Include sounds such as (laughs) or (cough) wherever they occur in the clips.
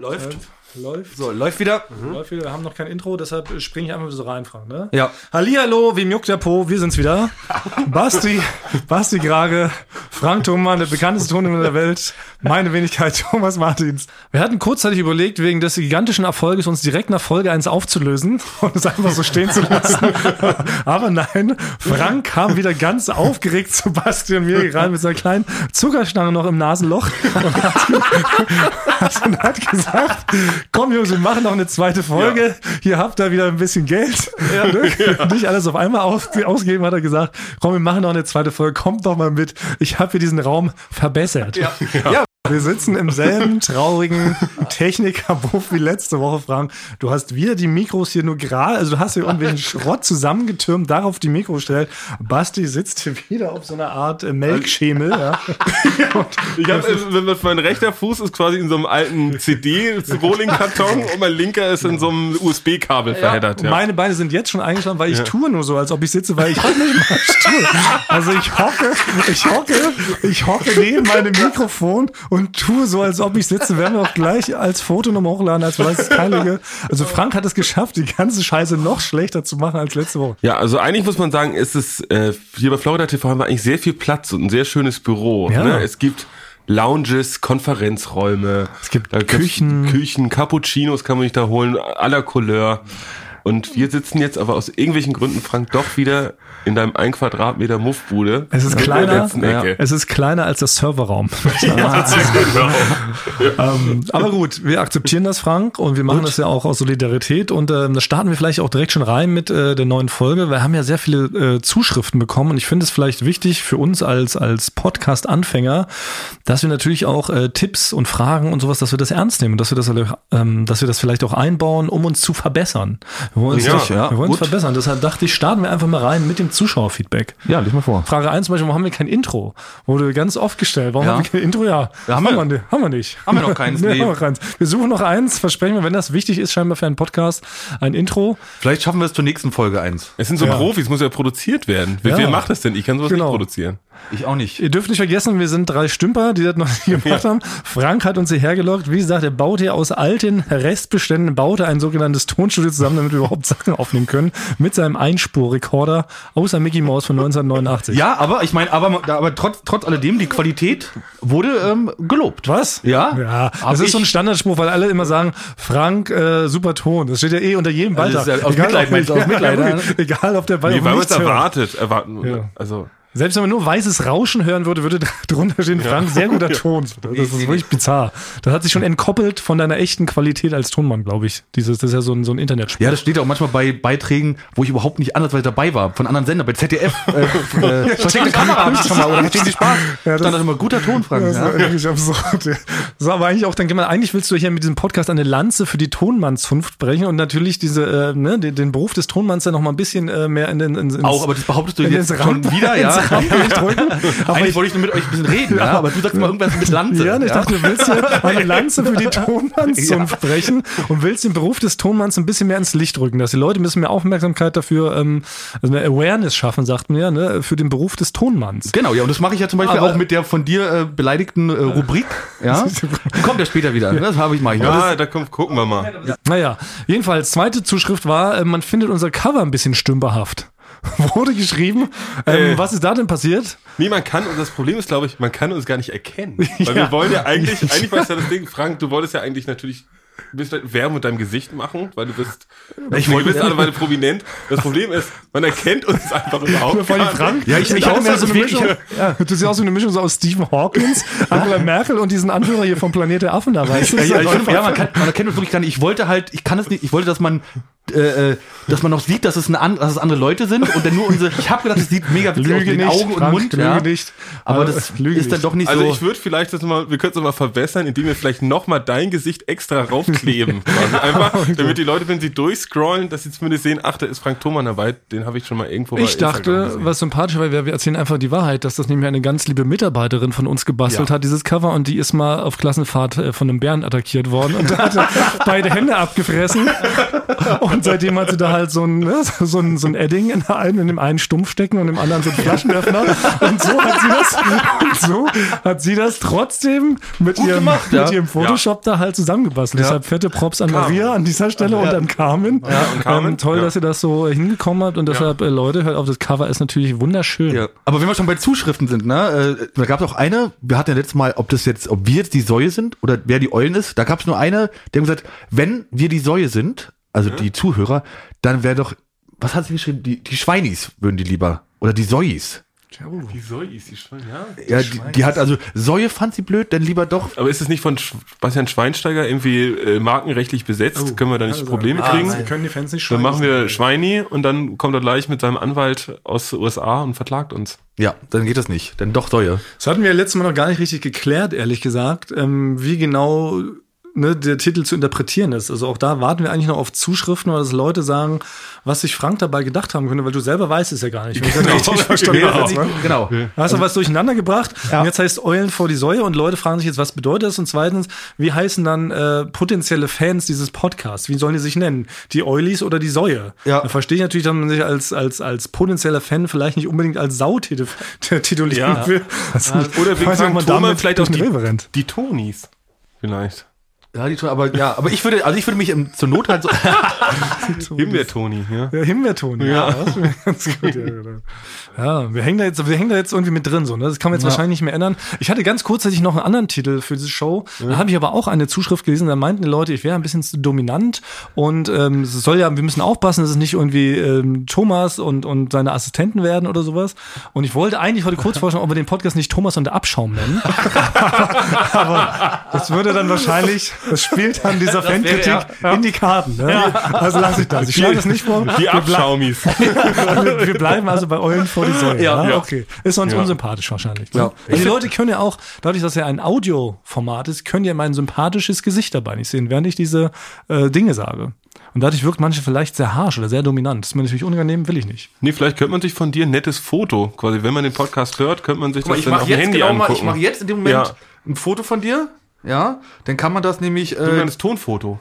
Läuft. Läuft. So, läuft wieder. Läuft wieder. Wir haben noch kein Intro, deshalb springe ich einfach so rein, Frank. Ne? Ja. Hallihallo, wem juckt der Po? Wir sind's wieder. (laughs) Basti, Basti Grage, Frank Thomann, der bekannteste Tonmann der Welt, meine Wenigkeit Thomas Martins. Wir hatten kurzzeitig überlegt, wegen des gigantischen Erfolges uns direkt nach Folge 1 aufzulösen (laughs) und es einfach so stehen zu lassen. (laughs) Aber nein, Frank kam wieder ganz aufgeregt zu Basti und mir rein mit seiner kleinen Zuckerstange noch im Nasenloch und hat, und hat gesagt, komm Jungs, wir machen noch eine zweite Folge. Hier habt ihr wieder ein bisschen Geld. Ja, Nicht alles auf einmal aus, ausgeben, hat er gesagt. Komm, wir machen noch eine zweite Folge. Kommt doch mal mit. Ich habe hier diesen Raum verbessert. Ja. ja. Wir sitzen im selben (laughs) traurigen Technikerbuff wie letzte Woche, Frank. Du hast wieder die Mikros hier nur gerade, also du hast hier irgendwelchen (laughs) Schrott zusammengetürmt, darauf die Mikros gestellt. Basti sitzt hier wieder auf so einer Art äh, Melkschemel. Ja. (laughs) ich hab, also, mein rechter Fuß ist quasi in so einem alten CD-Rolling-Karton und mein linker ist in so einem USB-Kabel ja. verheddert. Ja. Meine Beine sind jetzt schon eingeschlafen, weil ich ja. tue nur so, als ob ich sitze, weil ich hocke nicht mal Stuhl. Also ich hocke, ich hocke, ich hocke neben meinem Mikrofon und tue so, als ob ich sitze. Werden wir auch gleich als Foto nochmal hochladen, als weiß es keine. Also Frank hat es geschafft, die ganze Scheiße noch schlechter zu machen als letzte Woche. Ja, also eigentlich muss man sagen, ist es, äh, hier bei Florida TV haben wir eigentlich sehr viel Platz und ein sehr schönes Büro. Ja. Ne? Es gibt Lounges, Konferenzräume. Es gibt Küchen. Küchen, Cappuccinos kann man sich da holen, la Couleur. Und wir sitzen jetzt aber aus irgendwelchen Gründen, Frank, doch wieder in deinem ein Quadratmeter Muffbude. Es ist kleiner, ja, es ist kleiner als das Serverraum. (laughs) ja, ähm, aber gut, wir akzeptieren das, Frank, und wir machen gut. das ja auch aus Solidarität. Und ähm, da starten wir vielleicht auch direkt schon rein mit äh, der neuen Folge. Wir haben ja sehr viele äh, Zuschriften bekommen und ich finde es vielleicht wichtig für uns als, als Podcast-Anfänger, dass wir natürlich auch äh, Tipps und Fragen und sowas, dass wir das ernst nehmen, dass wir das, ähm, dass wir das vielleicht auch einbauen, um uns zu verbessern. Wir wollen uns, ja, ja, wir wollen uns verbessern. Deshalb dachte ich, starten wir einfach mal rein mit dem Zuschauerfeedback. Ja, leg mal vor. Frage 1 zum Beispiel, warum haben wir kein Intro? Wurde ganz oft gestellt. Warum ja. haben wir kein Intro? Ja, ja haben, haben, wir, haben wir nicht. Haben wir noch keins? (laughs) nee, nee. Haben wir, keins. wir suchen noch eins, versprechen wir, wenn das wichtig ist, scheinbar für einen Podcast, ein Intro. Vielleicht schaffen wir es zur nächsten Folge eins. Es sind so ja. Profis, muss ja produziert werden. Wer, wer macht das denn? Ich kann sowas genau. nicht produzieren. Ich auch nicht. Ihr dürft nicht vergessen, wir sind drei Stümper, die das noch (laughs) nicht gemacht haben. Frank hat uns hierher gelockt. Wie gesagt, er baut hier aus alten Restbeständen, baute ein sogenanntes Tonstudio zusammen, damit wir überhaupt (laughs) Sachen aufnehmen können. Mit seinem Einspurrekorder, außer Mickey Mouse von 1989. Ja, aber ich meine, aber, aber trotz, trotz alledem, die Qualität wurde ähm, gelobt. Was? Ja. Ja, das ist so ein Standardspruch, weil alle immer sagen, Frank, äh, super Ton. Das steht ja eh unter jedem Beitrag. Also aus egal, Mitleid, meinst du, aus Mitleid. Ja, egal, ob der Ball nee, weil man es erwartet. erwarten. Ja. Also selbst wenn man nur weißes Rauschen hören würde, würde (laughs) drunter stehen, Frank, sehr guter (laughs) Ton. Das ist wirklich bizarr. Das hat sich schon entkoppelt von deiner echten Qualität als Tonmann, glaube ich. Dieses, das ist ja so ein, so ein Internetspiel. Ja, das steht auch manchmal bei Beiträgen, wo ich überhaupt nicht andersweise dabei war, von anderen Sendern, bei ZDF. (laughs) Äh, äh, versteckte Kamera habe ich schon mal, oder Spaß? Ja, das, Stand das immer guter Ton, Frank. Das ja. ist wirklich absurd. Ja. So, aber eigentlich auch, dann eigentlich willst du hier mit diesem Podcast eine Lanze für die Tonmannszunft brechen und natürlich diese, äh, ne, den, den Beruf des Tonmanns dann noch mal ein bisschen äh, mehr in den, in, ins, Auch, aber das behauptest du jetzt schon wieder, ja. Aber Eigentlich wollte ich nur mit euch ein bisschen reden, ja, aber du sagst mal irgendwas mit Lanze. Ja, ich ja? dachte, du willst ja (laughs) eine Lanze für die Tonmannszunft ja. brechen und willst den Beruf des Tonmanns ein bisschen mehr ins Licht rücken, dass die Leute ein bisschen mehr Aufmerksamkeit dafür, ähm, also eine Awareness schaffen, sagt man ja, ne, für den Beruf des Tonmanns. Genau, ja, und das mache ich ja zum Beispiel aber auch mit der von dir äh, beleidigten äh, Rubrik, (laughs) ja. Die kommt ja später wieder, das habe ich mal. Ja, da kommt, gucken wir mal. Ja. Naja, jedenfalls, zweite Zuschrift war, äh, man findet unser Cover ein bisschen stümperhaft. (laughs) wurde geschrieben. Ähm, äh, was ist da denn passiert? Nee, man kann, und das Problem ist, glaube ich, man kann uns gar nicht erkennen. Weil (laughs) ja. wir wollen ja eigentlich, (laughs) eigentlich war es ja das Ding, Frank, du wolltest ja eigentlich natürlich bist halt Werbung mit deinem Gesicht machen, weil du bist, ich wollte bist alle meine prominent. Das Problem ist, man erkennt uns einfach überhaupt nicht. Frank, ja, ich, ich auch mehr so eine Mischung, ja, du siehst aus wie eine Mischung so aus Stephen Hawkins, Angela Merkel und diesen Anführer hier vom Planet der Affen da, weißt du? Ja, ja, ich, ja man, kann, man erkennt uns wirklich gar nicht. Ich wollte halt, ich kann es nicht, ich wollte, dass man äh, äh, dass man noch sieht, dass es, eine an, dass es andere Leute sind und dann nur unsere. (laughs) Ich habe gedacht, es sieht mega witzig aus mit Augen Frank, und Mund. Lüge ja. nicht. Aber das Lüge ist dann doch nicht also so. Also ich würde vielleicht das mal, wir könnten es mal verbessern, indem wir vielleicht nochmal dein Gesicht extra raufkleben. (laughs) also einfach, damit die Leute, wenn sie durchscrollen, dass sie zumindest sehen, ach, da ist Frank Thoman dabei, den habe ich schon mal irgendwo Ich dachte, was sympathisch war, wir erzählen einfach die Wahrheit, dass das nämlich eine ganz liebe Mitarbeiterin von uns gebastelt ja. hat, dieses Cover, und die ist mal auf Klassenfahrt äh, von einem Bären attackiert worden und hat (laughs) beide Hände abgefressen. Und Und seitdem hat sie da halt so ein, ne, so ein, so ein Edding in, der einen, in dem einen Stumpf stecken und im anderen so ein Flaschenöffner. Und so hat sie das, und so hat sie das trotzdem mit ihrem, gemacht, mit ja. ihrem Photoshop da halt zusammengebastelt. Deshalb fette Props an Maria an dieser Stelle und an Carmen. Ja, und Carmen, Ähm, toll, ja. dass ihr das so hingekommen habt und deshalb, äh, Leute, hört auf, das Cover ist natürlich wunderschön. Ja. Aber wenn wir schon bei Zuschriften sind, ne, äh, da gab es auch eine, wir hatten ja letztes Mal, ob das jetzt, ob wir jetzt die Säue sind oder wer die Eulen ist, da gab es nur eine, die haben gesagt, wenn wir die Säue sind, also die Zuhörer, dann wäre doch, was hat sie geschrieben, die, die Schweinis würden die lieber, oder die Säuis. Wieso ist die schon, ja? Ja, die, die hat also, Säue fand sie blöd, dann lieber doch, Aber ist es nicht von Bastian Schweinsteiger irgendwie äh, markenrechtlich besetzt? Können wir da nicht Probleme kriegen? Wir können die Fans nicht Dann machen wir Schweini und dann kommt er gleich mit seinem Anwalt aus den USA und verklagt uns. ja, dann geht das nicht, dann doch Säue. Das hatten wir letztes Mal noch gar nicht richtig geklärt, ehrlich gesagt, ähm, wie genau ne, der Titel zu interpretieren ist. Also auch da warten wir eigentlich noch auf Zuschriften oder dass Leute sagen, was sich Frank dabei gedacht haben könnte, weil du selber weißt es ja gar nicht. Das richtig verstanden Genau. habe, ne? genau. Hast du was durcheinander gebracht? Und jetzt heißt Eulen vor die Säue und Leute fragen sich jetzt, was bedeutet das? Und zweitens, wie heißen dann äh, potenzielle Fans dieses Podcasts? Wie sollen die sich nennen? Die Eulis oder die Säue? Ja. Da verstehe ich natürlich, dass man sich als, als, als potenzieller Fan vielleicht nicht unbedingt als Sau (laughs) titulieren Ja. will. Also, Oder wegen Frank man Thoma damit vielleicht auch die, die Tonis. Vielleicht. Ja, die, aber, ja, aber ich würde, also ich würde mich im, zur Not halt so, (laughs) Himbeer-Toni, ja. Ja, Himbeerton. Ja, das wäre ganz gut. Ja, genau. ja, wir hängen da jetzt, wir hängen da jetzt irgendwie mit drin, so, ne? Das kann man jetzt wahrscheinlich nicht mehr ändern. Ich hatte ganz kurzzeitig noch einen anderen Titel für diese Show. Da habe ich aber auch eine Zuschrift gelesen, da meinten die Leute, ich wäre ein bisschen zu dominant und ähm, es soll ja, wir müssen aufpassen, dass es nicht irgendwie ähm, Thomas und, und seine Assistenten werden oder sowas. Und ich wollte eigentlich heute kurz (laughs) vorstellen, ob wir den Podcast nicht Thomas und der Abschaum nennen. (laughs) aber das würde dann wahrscheinlich, das spielt dann dieser Fankritik in die Karten. Ne? Also lasse ich das. Ich schlage das nicht vor. Die Abschaumis. (laughs) wir wir bleiben also bei Eulen vor die Säule. Ja, ja. okay. Ist uns Ja. unsympathisch wahrscheinlich. Ne? Ja. Und die Leute können ja auch, dadurch, dass ja ein Audioformat ist, können ja mein sympathisches Gesicht dabei nicht sehen, während ich diese äh, Dinge sage. Und dadurch wirkt manche vielleicht sehr harsch oder sehr dominant. Das ist mir natürlich unangenehm, will ich nicht. Nee, vielleicht könnte man sich von dir ein nettes Foto, quasi, wenn man den Podcast hört, könnte man sich Guck mal, das ich dann auf dem jetzt Handy genau mal, angucken. ich mache jetzt in dem Moment Ja. ein Foto von dir, ja, dann kann man das nämlich, Du äh, meinst Tonfoto.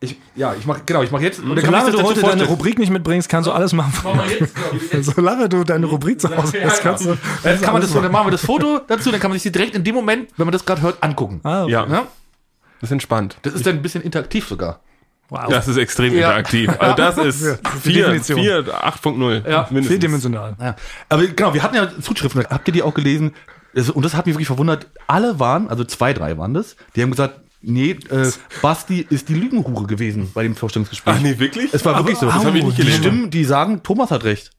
ich, ja, ich mache, genau, ich mache jetzt, und dann Solange du das heute deine. Rubrik nicht mitbringst, kannst du alles machen. jetzt, genau, jetzt. Solange du deine Rubrik zu Hause hast, kannst du. Dann kann man das, dann machen wir das Foto dazu, dann kann man sich die direkt in dem Moment, wenn man das gerade hört, angucken. Ah, okay. Ja, Ja? das ist entspannt. Das ist dann ein bisschen interaktiv sogar. Wow. Das ist extrem Ja. interaktiv. Also das (laughs) ist Ja, die 4, Definition. 4, 8.0. Ja, mindestens. Vierdimensional. Ja. Aber genau, wir hatten ja Zuschriften, habt ihr die auch gelesen? Das- Und das hat mich wirklich verwundert. Alle waren, also zwei, drei waren das, die haben gesagt, nee, äh, Basti ist die Lügenhure gewesen bei dem Vorstellungsgespräch. Ach nee, wirklich? Es war wirklich so. Das habe ich nicht die gelesen. Stimmen, die sagen, Thomas hat recht.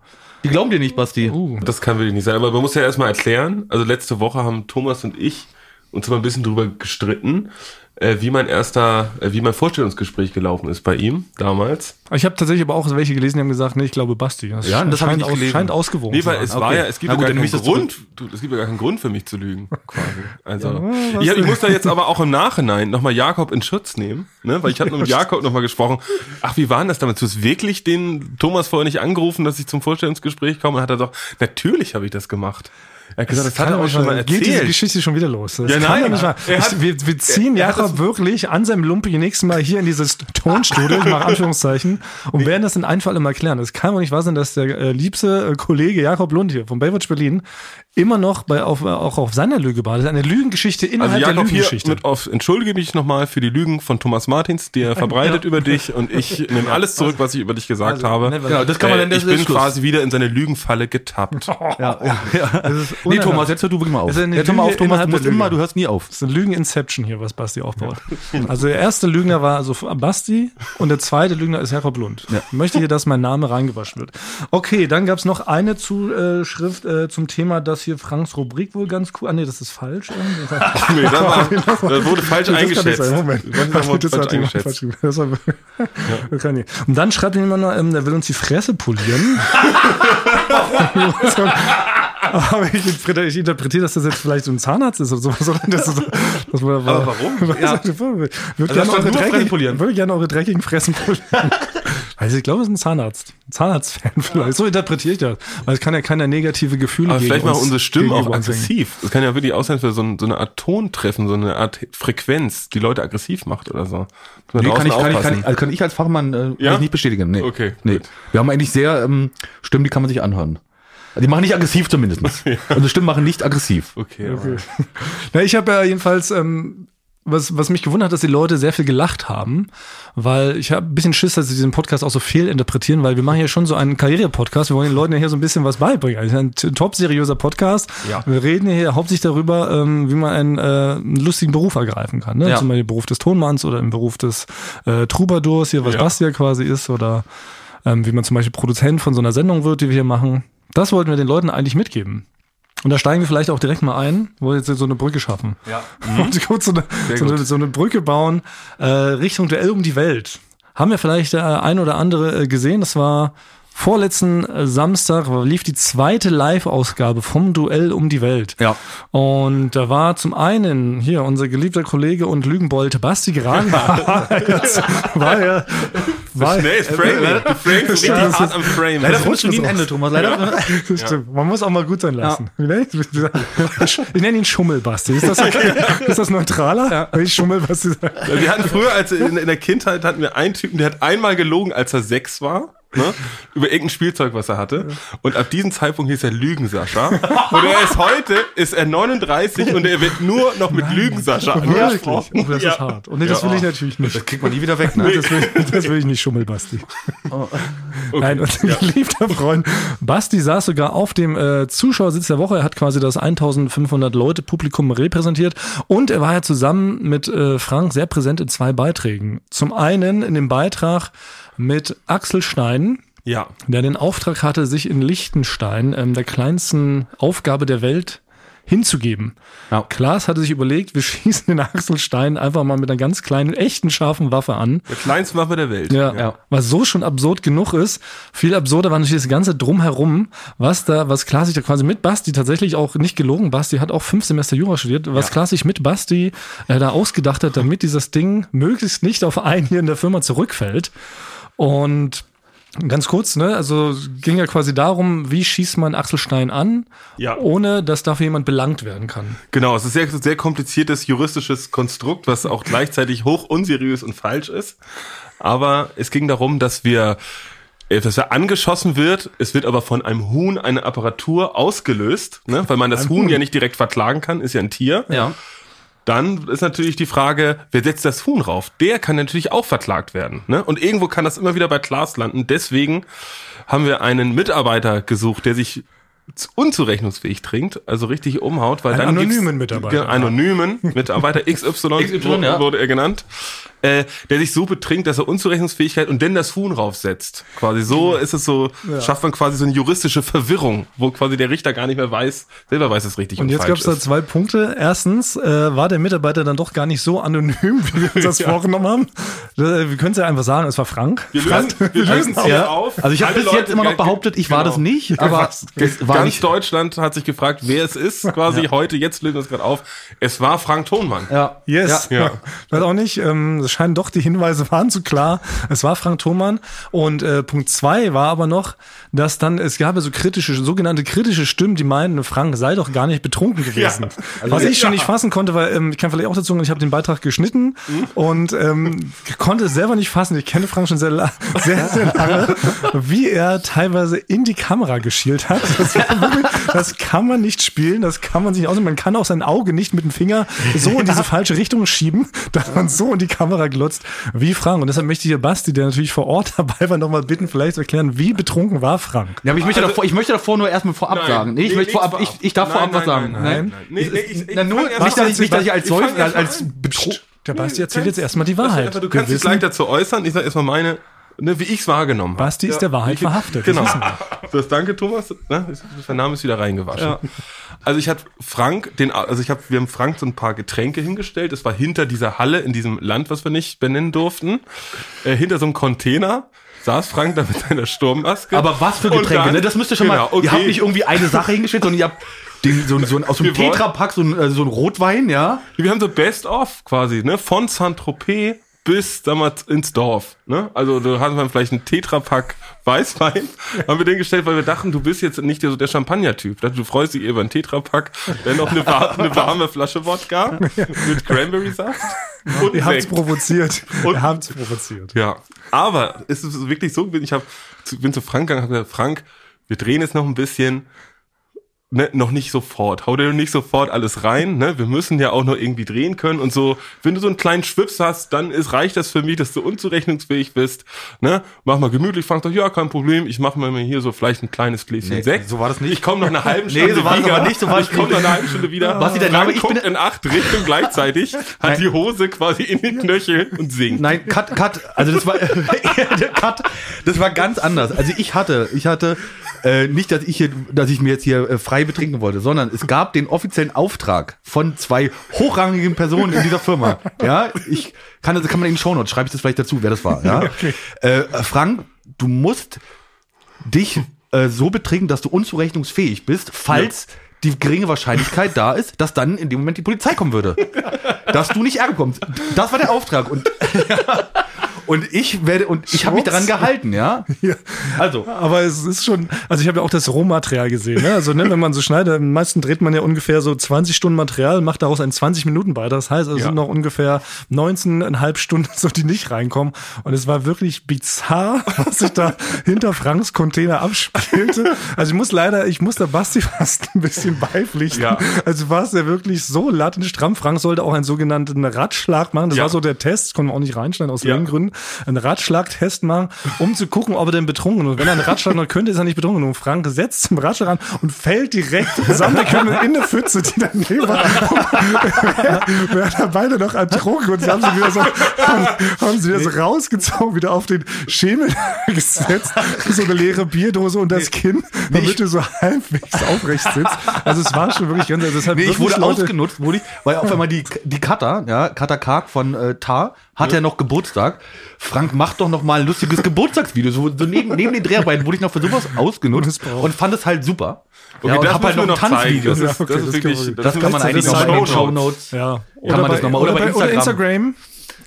Die glauben dir nicht, Basti. Das kann wirklich nicht sein. Aber man muss ja erstmal erklären, also letzte Woche haben Thomas und ich uns mal ein bisschen drüber gestritten, äh, wie mein erster, äh, wie mein Vorstellungsgespräch gelaufen ist bei ihm damals. Ich habe tatsächlich aber auch welche gelesen, die haben gesagt, nee, ich glaube Basti. Das Ja, das hab ich scheint, nicht aus, gelesen. scheint ausgewogen Nee, weil es war Okay. ja, es gibt ja gut, gar keinen ich Grund, du, es gibt ja gar keinen Grund für mich zu lügen, (laughs) quasi. Also, ja, ich muss da jetzt aber auch im Nachhinein nochmal Jakob in Schutz nehmen, ne, weil ich habe mit (laughs) Jakob nochmal gesprochen. Ach, wie war denn das damit? Du hast wirklich den Thomas vorher nicht angerufen, dass ich zum Vorstellungsgespräch komme? Und hat er doch, natürlich habe ich das gemacht. Er hat gesagt, das, hat er Kann auch nicht schon mal Geht diese erzählt. Geschichte schon wieder los? Das Ja, nein. hat- ich, wir, wir ziehen er Jakob wirklich an seinem Lumpi nächstes Mal hier in dieses Tonstudio, ich mache Anführungszeichen, und werden das in einem Fall immer erklären. Es kann doch nicht wahr sein, dass der äh, liebste äh, Kollege Jakob Lund hier von Baywatch Berlin immer noch bei, auf, auch auf seiner Lüge badet. Eine Lügengeschichte Also innerhalb der Jakob hier Lügengeschichte. mit auf, entschuldige mich nochmal für die Lügen von Thomas Martins, die er (laughs) verbreitet über dich und ich (laughs) nehme alles zurück, was ich über dich gesagt habe. ne, Genau, das kann man Äh, dann, das ich bin Schluss. quasi wieder in seine Lügenfalle getappt. (laughs) Ja, ja, ja. Nee. Thomas, jetzt hör du wirklich mal auf. Jetzt hör mal auf, Thomas, du musst der immer, du hörst nie auf. Das ist eine Lügen-Inception hier, was Basti aufbaut. Also der erste Lügner war also Basti und der zweite Lügner ist Jakob Lund. Ich möchte hier, dass mein Name reingewaschen wird. Okay, dann gab es noch eine Zuschrift äh, zum Thema, dass hier Franks Rubrik wohl ganz cool. Ah nee, das ist falsch. (laughs) nee, (laughs) das, war, das wurde falsch Das eingeschätzt. Moment. Das Das falsch hat eingeschätzt. falsch Das war, (laughs) das nicht. Und dann schreibt jemand noch, ähm, der will uns die Fresse polieren. Aber ich, interpretiere- dass das jetzt vielleicht so ein Zahnarzt ist oder so. Was soll denn das, so- das war, Aber warum? Ja. Würde Also gerne das eure würde gerne eure dreckigen Fressen polieren. Also ich glaube, es ist ein Zahnarzt. Zahnarzt-Fan (laughs) vielleicht. So interpretiere ich das. Weil es kann ja keine negative Gefühle Aber gegen vielleicht machen uns- unsere Stimmen auch aggressiv. Das kann ja wirklich auch sein für so, ein, so eine Art Tontreffen, so eine Art Frequenz, die Leute aggressiv macht oder so. Nee, kann ich, kann, ich, kann, ich, also kann ich als Fachmann äh, Ja? nicht bestätigen. Nee. Okay, Nee. gut. Wir haben eigentlich sehr ähm, Stimmen, die kann man sich anhören. Die machen nicht aggressiv zumindest. Unsere (laughs) Stimmen machen nicht aggressiv. Okay, okay. (laughs) Na, ich habe ja jedenfalls, ähm, was, was mich gewundert hat, dass die Leute sehr viel gelacht haben, weil ich habe ein bisschen Schiss, dass sie diesen Podcast auch so fehlinterpretieren, weil wir machen hier schon so einen Karriere-Podcast. Wir wollen den Leuten ja hier so ein bisschen was beibringen. Also ein top seriöser Podcast. Ja. Wir reden hier hauptsächlich darüber, ähm, wie man einen, äh, einen lustigen Beruf ergreifen kann. Ne? Ja. Zum Beispiel den Beruf des Tonmanns oder im Beruf des äh, Troubadours, hier was Ja. Basti ja quasi ist, oder ähm, wie man zum Beispiel Produzent von so einer Sendung wird, die wir hier machen. Das wollten wir den Leuten eigentlich mitgeben. Und da steigen wir vielleicht auch direkt mal ein, wo wir jetzt so eine Brücke schaffen. Ja. (laughs) Und kurz so eine, so, eine, so eine Brücke bauen äh, Richtung Duell um die Welt. Haben wir vielleicht äh, ein oder andere äh, gesehen? Das war vorletzten äh, Samstag, lief die zweite Live-Ausgabe vom Duell um die Welt. Ja. Und da war zum einen hier unser geliebter Kollege und Lügenbold Basti Gran. (laughs) (laughs) war ja, war, Schnell, ist Framing. Du framest richtig Ja, hart ist- am Frame. Leider rutscht du nie ein. Ende, Thomas. Leider. (laughs) Stimmt. Man muss auch mal gut sein lassen. Nenn ich- nenne ihn Schummelbasti. Ist das, okay? (laughs) ist das neutraler? Wenn ich Schummelbasti sage? Wir hatten früher, als in, in der Kindheit, hatten wir einen Typen, der hat einmal gelogen, als er sechs war. Ne? Über irgendein Spielzeug, was er hatte. Und ab diesem Zeitpunkt hieß er Lügen-Sascha. Und er ist heute, ist er 39 und er wird nur noch mit Lügen-Sascha Wirklich? angesprochen. Oh, das Ja. ist hart. Und nee, das Ja. will ich natürlich nicht. Das kriegt man nie wieder weg, ne? Das will, das will ich nicht Schummelbasti. Nein, unser (laughs) geliebter Freund Basti saß sogar auf dem äh, Zuschauersitz der Woche. Er hat quasi das 1500 Leute Publikum repräsentiert und er war ja zusammen mit äh, Frank sehr präsent in zwei Beiträgen. Zum einen in dem Beitrag mit Axel Stein, Ja. der den Auftrag hatte, sich in Liechtenstein, ähm, der kleinsten Aufgabe der Welt, hinzugeben. Ja. Klaas hatte sich überlegt, wir (laughs) schießen den Axel Stein einfach mal mit einer ganz kleinen, echten, scharfen Waffe an. Der kleinste Waffe der Welt. Ja, Ja. was so schon absurd genug ist. Viel absurder war natürlich das ganze Drumherum, was da, was Klaas sich da quasi mit Basti tatsächlich auch nicht gelogen. Basti hat auch fünf Semester Jura studiert, was Ja. Klaas sich mit Basti äh, da ausgedacht hat, damit dieses Ding möglichst nicht auf einen hier in der Firma zurückfällt. Und Ganz kurz, ne? Also ging ja quasi darum, wie schießt man Axel Stein an, Ja. ohne dass dafür jemand belangt werden kann. Genau, es ist sehr, sehr kompliziertes juristisches Konstrukt, was auch gleichzeitig hoch unseriös und falsch ist. Aber es ging darum, dass wir, äh, dass er angeschossen wird. Es wird aber von einem Huhn eine Apparatur ausgelöst, ne? weil man das Huhn, Huhn. ja nicht direkt verklagen kann, ist ja ein Tier. Ja. Dann ist natürlich die Frage, wer setzt das Huhn rauf? Der kann natürlich auch verklagt werden. Ne? Und irgendwo kann das immer wieder bei Klaas landen. Deswegen haben wir einen Mitarbeiter gesucht, der sich unzurechnungsfähig trinkt, also richtig umhaut, weil Einen dann anonymen Mitarbeiter. Anonymen Mitarbeiter (laughs) XY, XY, wurde, ja. wurde er genannt, äh, der sich so betrinkt, dass er Unzurechnungsfähigkeit und dann das Huhn raufsetzt. Quasi so ist es so, schafft man quasi so eine juristische Verwirrung, wo quasi der Richter gar nicht mehr weiß, selber weiß es richtig und, Und jetzt gab es da zwei Punkte. Erstens äh, war der Mitarbeiter dann doch gar nicht so anonym, (laughs) wie wir uns das vorgenommen haben. Äh, Wir können es ja einfach sagen, es war Frank. Wir lösen, wir (laughs) lösen es hier auf. Also ich habe bis jetzt immer noch behauptet, ich war Genau. das nicht, aber das war Ganz nicht. Deutschland hat sich gefragt, wer es ist. (laughs) Quasi heute, jetzt lösen wir es gerade auf. Es war Frank Thonmann. Ja. Yes. Ja. Ja. Weiß auch nicht. Ähm, es scheinen doch die Hinweise waren zu klar. Es war Frank Thomann. Und äh, Punkt zwei war aber noch, dass dann, es gab ja so kritische, sogenannte kritische Stimmen, die meinen, Frank sei doch gar nicht betrunken (laughs) gewesen. Was ich schon nicht fassen konnte, weil ähm, ich kann vielleicht auch dazu sagen, ich habe den Beitrag geschnitten und ähm, konnte es selber nicht fassen. Ich kenne Frank schon sehr, sehr, sehr lange, wie er teilweise in die Kamera geschielt hat. Das, wirklich, das kann man nicht spielen, das kann man sich nicht ausnehmen. Man kann auch sein Auge nicht mit dem Finger so in diese falsche Richtung schieben, dass man so in die Kamera glotzt wie Frank. Und deshalb möchte ich hier Basti, der natürlich vor Ort (laughs) dabei war, nochmal bitten, vielleicht zu erklären, wie betrunken war Frank. Ja, aber ich möchte, Also- davor, ich möchte davor nur erstmal vorab Nein. sagen. Nee, ich Nee, möchte nichts vorab, ich, vorab. ich darf Nein, vorab was nein, sagen. nein, nein, nein. Nee, nee, ich- ich Na, nur, nicht, dass ich, nicht, dass ich als Ich fang solch, erst als, als an. Betru Der Basti erzählt jetzt erstmal die Wahrheit. einfach, Du kannst dich gleich dazu äußern. Ich sage erstmal meine, ne, wie ich es wahrgenommen habe. Basti ist der Wahrheit Ich- verhaftet. das Genau. wir. Das danke Thomas. Ne? Der Name ist wieder reingewaschen. Also ich hatte Frank, den, also ich habe, wir haben Frank so ein paar Getränke hingestellt. Es war hinter dieser Halle in diesem Land, was wir nicht benennen durften, äh, hinter so einem Container saß Frank da mit seiner Sturmmaske. Aber was für Getränke, dann- ne? Das müsst ihr schon genau, mal. okay. Ihr habt nicht irgendwie eine Sache hingestellt, sondern ihr habt den, so, so, aus so einem Wir wollen- Tetrapack so ein, äh, so ein Rotwein, ja? Wir haben so Best of quasi, ne? Von Saint-Tropez bis, sag mal, ins Dorf. Ne? Also du hast man vielleicht einen Tetrapack Weißwein, (laughs) haben wir den gestellt, weil wir dachten, du bist jetzt nicht der, so der Champagner-Typ. Du freust dich über einen Tetrapack, dann noch eine, eine warme Flasche Wodka (laughs) mit Cranberry-Saft. Und Ihr habt's provoziert. (laughs) Und, Ihr habt's provoziert. Ja, aber es ist wirklich so, ich hab, bin zu Frank gegangen, habe gesagt, Frank, wir drehen jetzt noch ein bisschen ne, noch nicht sofort. Hau dir nicht sofort alles rein, ne? Wir müssen ja auch noch irgendwie drehen können und so. Wenn du so einen kleinen Schwips hast, dann ist, reicht das für mich, dass du unzurechnungsfähig bist, ne? Mach mal gemütlich, Frank doch, ja, kein Problem, ich mach mal hier so vielleicht ein kleines Gläschen nee, Sekt. So war das nicht. Ich komme noch eine halbe (laughs) Stunde nee, so war wieder. aber nicht, so war ich komme noch eine halbe Stunde wieder. Was dein Name? Ich bin in acht Richtungen gleichzeitig, hat Nein. die Hose quasi in den Knöchel und singt. Nein, cut, cut. Also das war, (laughs) cut. Das war ganz anders. Also ich hatte, ich hatte äh, nicht, dass ich hier, dass ich mir jetzt hier äh, frei betrinken wollte, sondern es gab den offiziellen Auftrag von zwei hochrangigen Personen in dieser Firma. Ja, ich kann das kann man in den Shownotes schreibe ich das vielleicht dazu, wer das war. Ja, (laughs) okay. äh, Frank, du musst dich äh, so betrinken, dass du unzurechnungsfähig bist, falls ja die geringe Wahrscheinlichkeit da ist, dass dann in dem Moment die Polizei kommen würde. (laughs) dass du nicht Ärger kommst. Das war der Auftrag. Und (laughs) Und ich werde, und ich habe mich daran gehalten, ja? (laughs) ja. Also. Aber es ist schon, also ich habe ja auch das Rohmaterial gesehen, ne? Also, ne, wenn man so schneidet, am meisten dreht man ja ungefähr so 20 Stunden Material, macht daraus ein 20 Minuten weiter. Das heißt, es ja. sind noch ungefähr 19,5 Stunden, so die nicht reinkommen. Und es war wirklich bizarr, (laughs) was sich da hinter Franks Container abspielte. Also ich muss leider, ich muss da Basti (laughs) fast ein bisschen beipflichten. Ja. Also war es ja wirklich so lattenstramm. Frank sollte auch einen sogenannten Ratschlag machen. Das ja. war so der Test, konnte man auch nicht reinschneiden aus ja. Gründen einen Ratschlagtest machen, um zu gucken, ob er denn betrunken ist. Und wenn er einen Ratschlag noch könnte, ist er nicht betrunken. Und Frank setzt zum Ratschlag an und fällt direkt Körper in eine Pfütze, die daneben war. Wir haben beide noch ertrunken und sie haben sie wieder so, haben, haben sie wieder so rausgezogen, wieder auf den Schemel gesetzt, so eine leere Bierdose und das Kinn, damit du so halbwegs aufrecht sitzt. Also es war schon wirklich ganz, also deshalb nee, ich wurde Leute ausgenutzt, wurde ich, weil auf einmal die, die Cutter, ja, Cutter Kark von äh, Tar, hat ja. er noch Geburtstag. Frank, mach doch noch mal ein lustiges Geburtstagsvideo. So, so neben, neben den Dreharbeiten wurde ich noch für sowas ausgenutzt und fand es halt super. Okay, ja, und hab halt noch, noch Tanzvideos. Das, das, das, wirklich, das, das kann man eigentlich noch mal in den Show Notes. Ja. Kann man das noch mal oder, oder bei Instagram. Oder Instagram.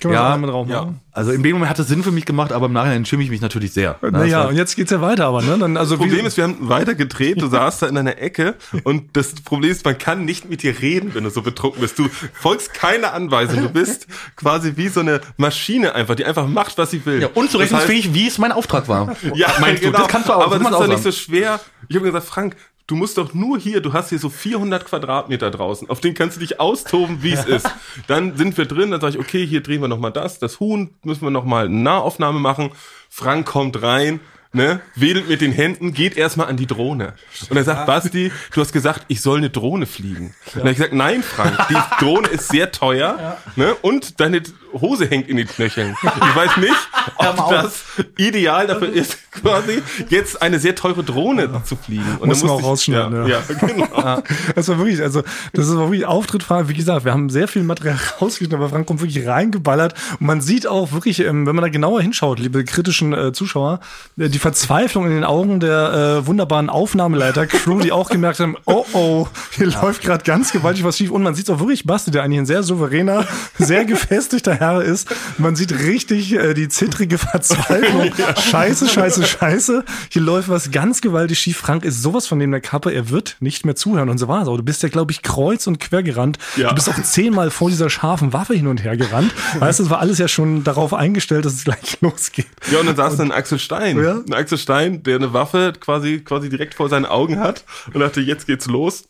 Können ja, wir drauf ja. Also in dem Moment hat es Sinn für mich gemacht, aber im Nachhinein schäme ich mich natürlich sehr. Naja, und jetzt geht's ja weiter, aber ne? Dann, also das Problem ist, wir haben weiter gedreht, du saßt da in einer Ecke und das Problem ist, man kann nicht mit dir reden, wenn du so betrunken bist. Du folgst keine Anweisung, du bist quasi wie so eine Maschine einfach, die einfach macht, was sie will. Ja, unzurechnungsfähig, das heißt, wie es mein Auftrag war. ja, meinst genau, du, das kannst du auch. Aber das ist doch nicht so schwer. Ich habe gesagt, Frank, du musst doch nur hier, du hast hier so 400 Quadratmeter draußen, auf den kannst du dich austoben, wie es ist. Dann sind wir drin, dann sage ich, okay, hier drehen wir nochmal das, das Huhn müssen wir nochmal eine Nahaufnahme machen. Frank kommt rein, ne, wedelt mit den Händen, geht erstmal an die Drohne. Und er sagt, Basti, du hast gesagt, ich soll eine Drohne fliegen. Ja. Und dann habe ich gesagt, nein, Frank, die Drohne ist sehr teuer, ja. ne, und deine Hose hängt in den Knöcheln. Ich weiß nicht, ob das ideal dafür ist, quasi jetzt eine sehr teure Drohne ja. zu fliegen. Und Muss man auch rausschneiden, ja. ja. genau. (laughs) Das war wirklich, also, das ist wirklich Auftrittfrage. Wie gesagt, wir haben sehr viel Material (laughs) rausgeschnitten, aber Frank kommt wirklich reingeballert. Und man sieht auch wirklich, ähm, wenn man da genauer hinschaut, liebe kritischen äh, Zuschauer, äh, die Verzweiflung in den Augen der äh, wunderbaren Aufnahmeleiter-Crew, die auch gemerkt haben, (laughs) oh oh, hier läuft gerade ganz gewaltig was schief. Und man sieht auch wirklich Basti, der eigentlich ein sehr souveräner, sehr gefestigter Herr ist. Man sieht richtig äh, die zittrige Verzweiflung. (laughs) Scheiße, scheiße, scheiße. Hier läuft was ganz gewaltig schief. Frank ist sowas von neben der Kappe, er wird nicht mehr zuhören. Und so war es auch. Du bist ja, glaube ich, kreuz und quer gerannt. Ja. Du bist auch zehnmal vor dieser scharfen Waffe hin und her gerannt. Weißt du, es war alles ja schon darauf eingestellt, dass es gleich (laughs) losgeht. Ja, und dann saß dann Axel Stein. Ja? Axel Stein, der eine Waffe quasi, quasi direkt vor seinen Augen hat und dachte, jetzt geht's los.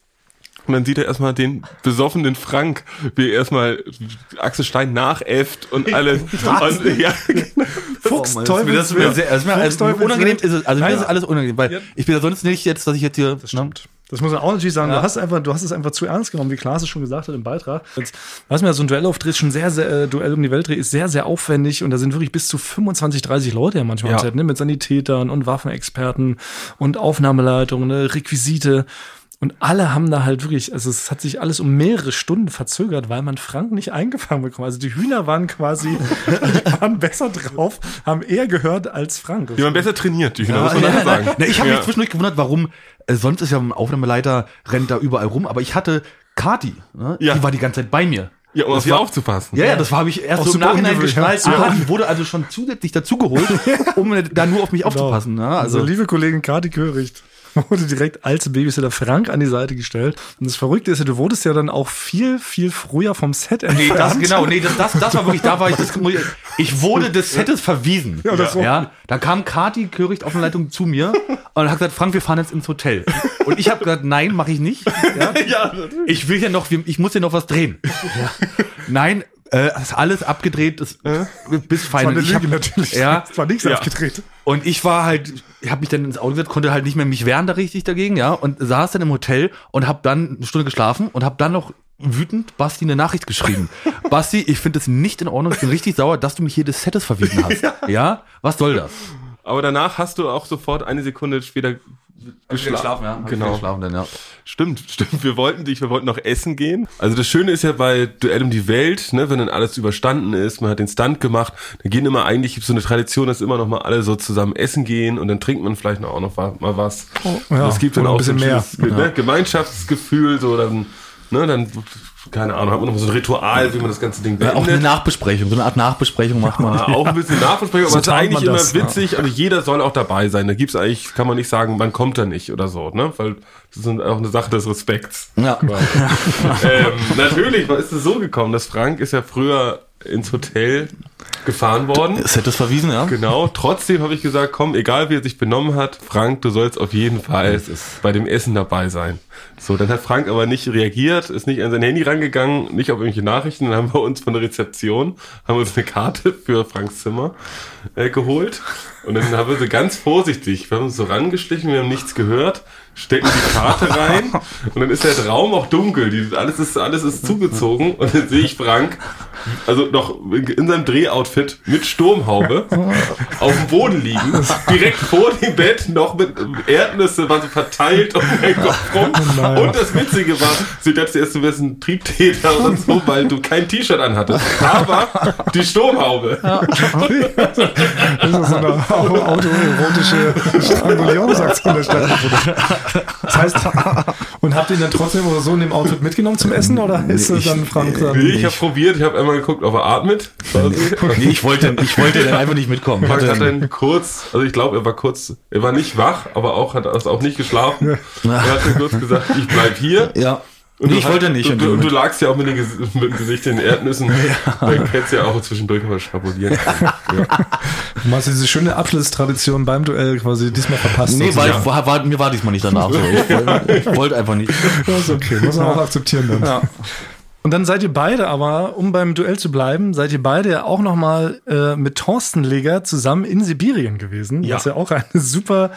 Und dann sieht er erstmal den besoffenen Frank, wie er erstmal Axel Stein nachäfft und (laughs) alle. und, ja, (laughs) Fuchsteufel. Das, das, das, das, das unangenehm ist es. Also mir ist alles unangenehm, weil ja. ich bin ja sonst nicht jetzt, dass ich jetzt hier. Das stimmt. Das muss man auch natürlich sagen. Ja. Du hast einfach, du hast es einfach zu ernst genommen, wie Klaas es schon gesagt hat im Beitrag. Jetzt, was mir so ein Duellauftritt schon sehr, sehr, äh, Duell um die Welt ist sehr, sehr aufwendig und da sind wirklich bis zu 25, 30 Leute ja manchmal ja. Set, ne? mit Sanitätern und Waffenexperten und Aufnahmeleitungen, ne? Requisite. Und alle haben da halt wirklich, also es hat sich alles um mehrere Stunden verzögert, weil man Frank nicht eingefangen bekommen. Also die Hühner waren quasi, (laughs) die waren besser drauf, haben eher gehört als Frank. Die waren besser trainiert, die Hühner, ja, muss man ja, sagen. Na, ich habe ja. mich zwischendurch gewundert, warum, äh, sonst ist ja ein Aufnahmeleiter, rennt da überall rum, aber ich hatte Kati, ne? ja. die war die ganze Zeit bei mir. Ja, um auf Das sie war- aufzupassen. Ja, ja, das habe ich erst Auch so im Nachhinein geschnallt. ja. Die wurde also schon zusätzlich dazugeholt, (laughs) um da nur auf mich aufzupassen. Ja, Also, also, liebe Kollegin Kati Köricht (laughs) wurde direkt als Babysitter Frank an die Seite gestellt. Und das Verrückte ist ja, du wurdest ja dann auch viel, viel früher vom Set nee, entfernt. das genau, nee, das, das, das war wirklich, da war ich, das, (laughs) ich wurde des Setes verwiesen. Ja, das so. ja, da kam Kati Köricht auf der Leitung zu mir und hat gesagt, Frank, wir fahren jetzt ins Hotel. Und ich habe gesagt, nein, mache ich nicht. Ja, (laughs) Ja, ich will ja noch, ich muss ja noch was drehen. Nein, äh, ist alles abgedreht, ist, bis war Final. eine Ich hab- Lüge natürlich. Ja, Es war nichts Ja. aufgedreht. Und ich war halt, ich habe mich dann ins Auto gesetzt, konnte halt nicht mehr mich wehren da richtig dagegen, ja, und saß dann im Hotel und habe dann eine Stunde geschlafen und habe dann noch wütend Basti eine Nachricht geschrieben. (laughs) Basti, ich finde es nicht in Ordnung, ich bin richtig sauer, dass du mich hier des Setes verwiesen hast. (laughs) Ja. Was soll das? Aber danach hast du auch sofort eine Sekunde später geschlafen. ja. Genau. Geschlafen dann, ja. Stimmt, stimmt. Wir wollten dich, wir wollten noch essen gehen. Also das Schöne ist ja bei Duell um die Welt, ne, wenn dann alles überstanden ist, man hat den Stunt gemacht, dann gehen immer eigentlich so eine Tradition, dass immer noch mal alle so zusammen essen gehen und dann trinkt man vielleicht noch auch noch mal was. ja, Und es gibt dann oder ein auch so ein bisschen mehr. schönes ne, Gemeinschaftsgefühl, so dann, ne, dann keine Ahnung, hat man noch so ein Ritual, wie man das ganze Ding Ja, Auch eine beendet. Nachbesprechung, so eine Art Nachbesprechung macht man. Ja, (laughs) auch ein bisschen Nachbesprechung, (laughs) So aber es ist eigentlich immer das, ja. witzig, also jeder soll auch dabei sein. Da gibt's eigentlich, kann man nicht sagen, man kommt da nicht oder so, ne? Weil das ist auch eine Sache des Respekts. Ja. (laughs) ähm, natürlich ist es so gekommen, dass Frank ist ja früher ins Hotel gefahren worden. Set ist verwiesen, ja. Genau, trotzdem habe ich gesagt, komm, egal wie er sich benommen hat, Frank, du sollst auf jeden Fall bei dem Essen dabei sein. So, dann hat Frank aber nicht reagiert, ist nicht an sein Handy rangegangen, nicht auf irgendwelche Nachrichten, dann haben wir uns von der Rezeption, haben uns eine Karte für Franks Zimmer äh, geholt und dann haben wir so ganz vorsichtig, wir haben uns so rangeschlichen, wir haben nichts gehört, stecken die Karte (laughs) rein und dann ist der Raum auch dunkel, die, alles ist, alles ist zugezogen und dann sehe ich Frank, also noch in seinem Drehoutfit mit Sturmhaube auf dem Boden liegen, direkt vor dem Bett noch mit Erdnüsse waren so verteilt um den Kopf rum. Und das Witzige war, sie dachte erst, du wärst ein Triebtäter oder so, weil du kein T-Shirt anhattest. Aber die Sturmhaube. (laughs) Das ist so eine au- autoerotische Strangulierungsaktion der stattgefunden. Das heißt, und habt ihr ihn dann trotzdem oder so in dem Outfit mitgenommen zum Essen oder ist es ich- dann Frank dann? Nee, ich habe probiert, ich habe einmal geguckt, ob er atmet. Nee, ich wollte, ich wollte dann einfach nicht mitkommen. Ich Frank hat dann kurz, also ich glaube, er war kurz, er war nicht wach, aber auch hat also auch nicht geschlafen. Er hat dann kurz gesagt, ich bleib hier. ja. Und nee, du ich hast- wollte nicht. Du, Und du, du lagst ja auch mit, den, Ges- mit dem Gesicht in den Erdnüssen. Dann hättest du ja auch zwischendurch mal schnabulieren können. (laughs) Ja. Du hast diese schöne Abschlusstradition beim Duell quasi diesmal verpasst. Nee, weil ich, war, war, mir war diesmal nicht danach so. (laughs) Ich, wollte- ich wollte einfach nicht. Das ist okay, muss man auch akzeptieren dann. Ja. Und dann seid ihr beide aber, um beim Duell zu bleiben, seid ihr beide ja auch nochmal äh, mit Thorsten Leger zusammen in Sibirien gewesen, Ja. was ja auch eine super